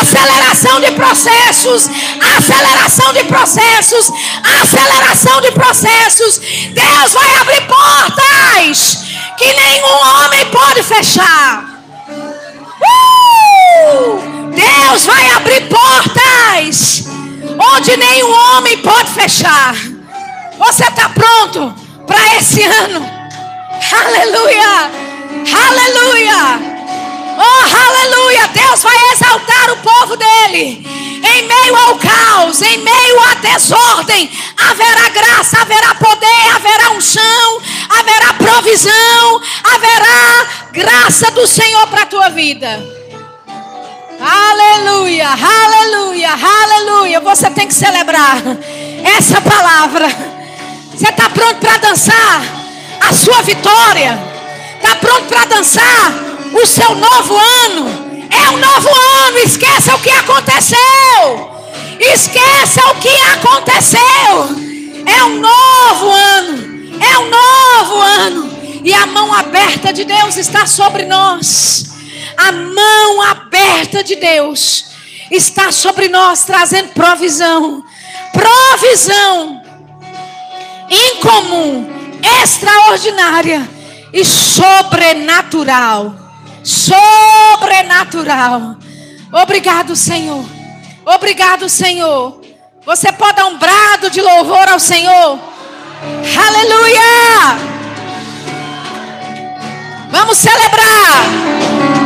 aceleração de processos, aceleração de processos, aceleração de processos. Deus vai abrir portas que nenhum homem pode fechar. Uh! Deus vai abrir portas onde nenhum homem pode fechar. Você está pronto para esse ano? Aleluia! Aleluia! Oh, aleluia! Deus vai exaltar o povo dele. Em meio ao caos, em meio à desordem, haverá graça, haverá poder, haverá unção, haverá provisão, haverá graça do Senhor para a tua vida. Aleluia, aleluia, aleluia. Você tem que celebrar essa palavra. Você está pronto para dançar a sua vitória? Está pronto para dançar o seu novo ano? É um novo ano. Esqueça o que aconteceu. Esqueça o que aconteceu. É um novo ano. É um novo ano. E a mão aberta de Deus está sobre nós. A mão aberta de Deus está sobre nós, trazendo provisão. Provisão incomum, extraordinária e sobrenatural. Sobrenatural. Obrigado, Senhor. Obrigado, Senhor. Você pode dar um brado de louvor ao Senhor. Aleluia! Vamos celebrar.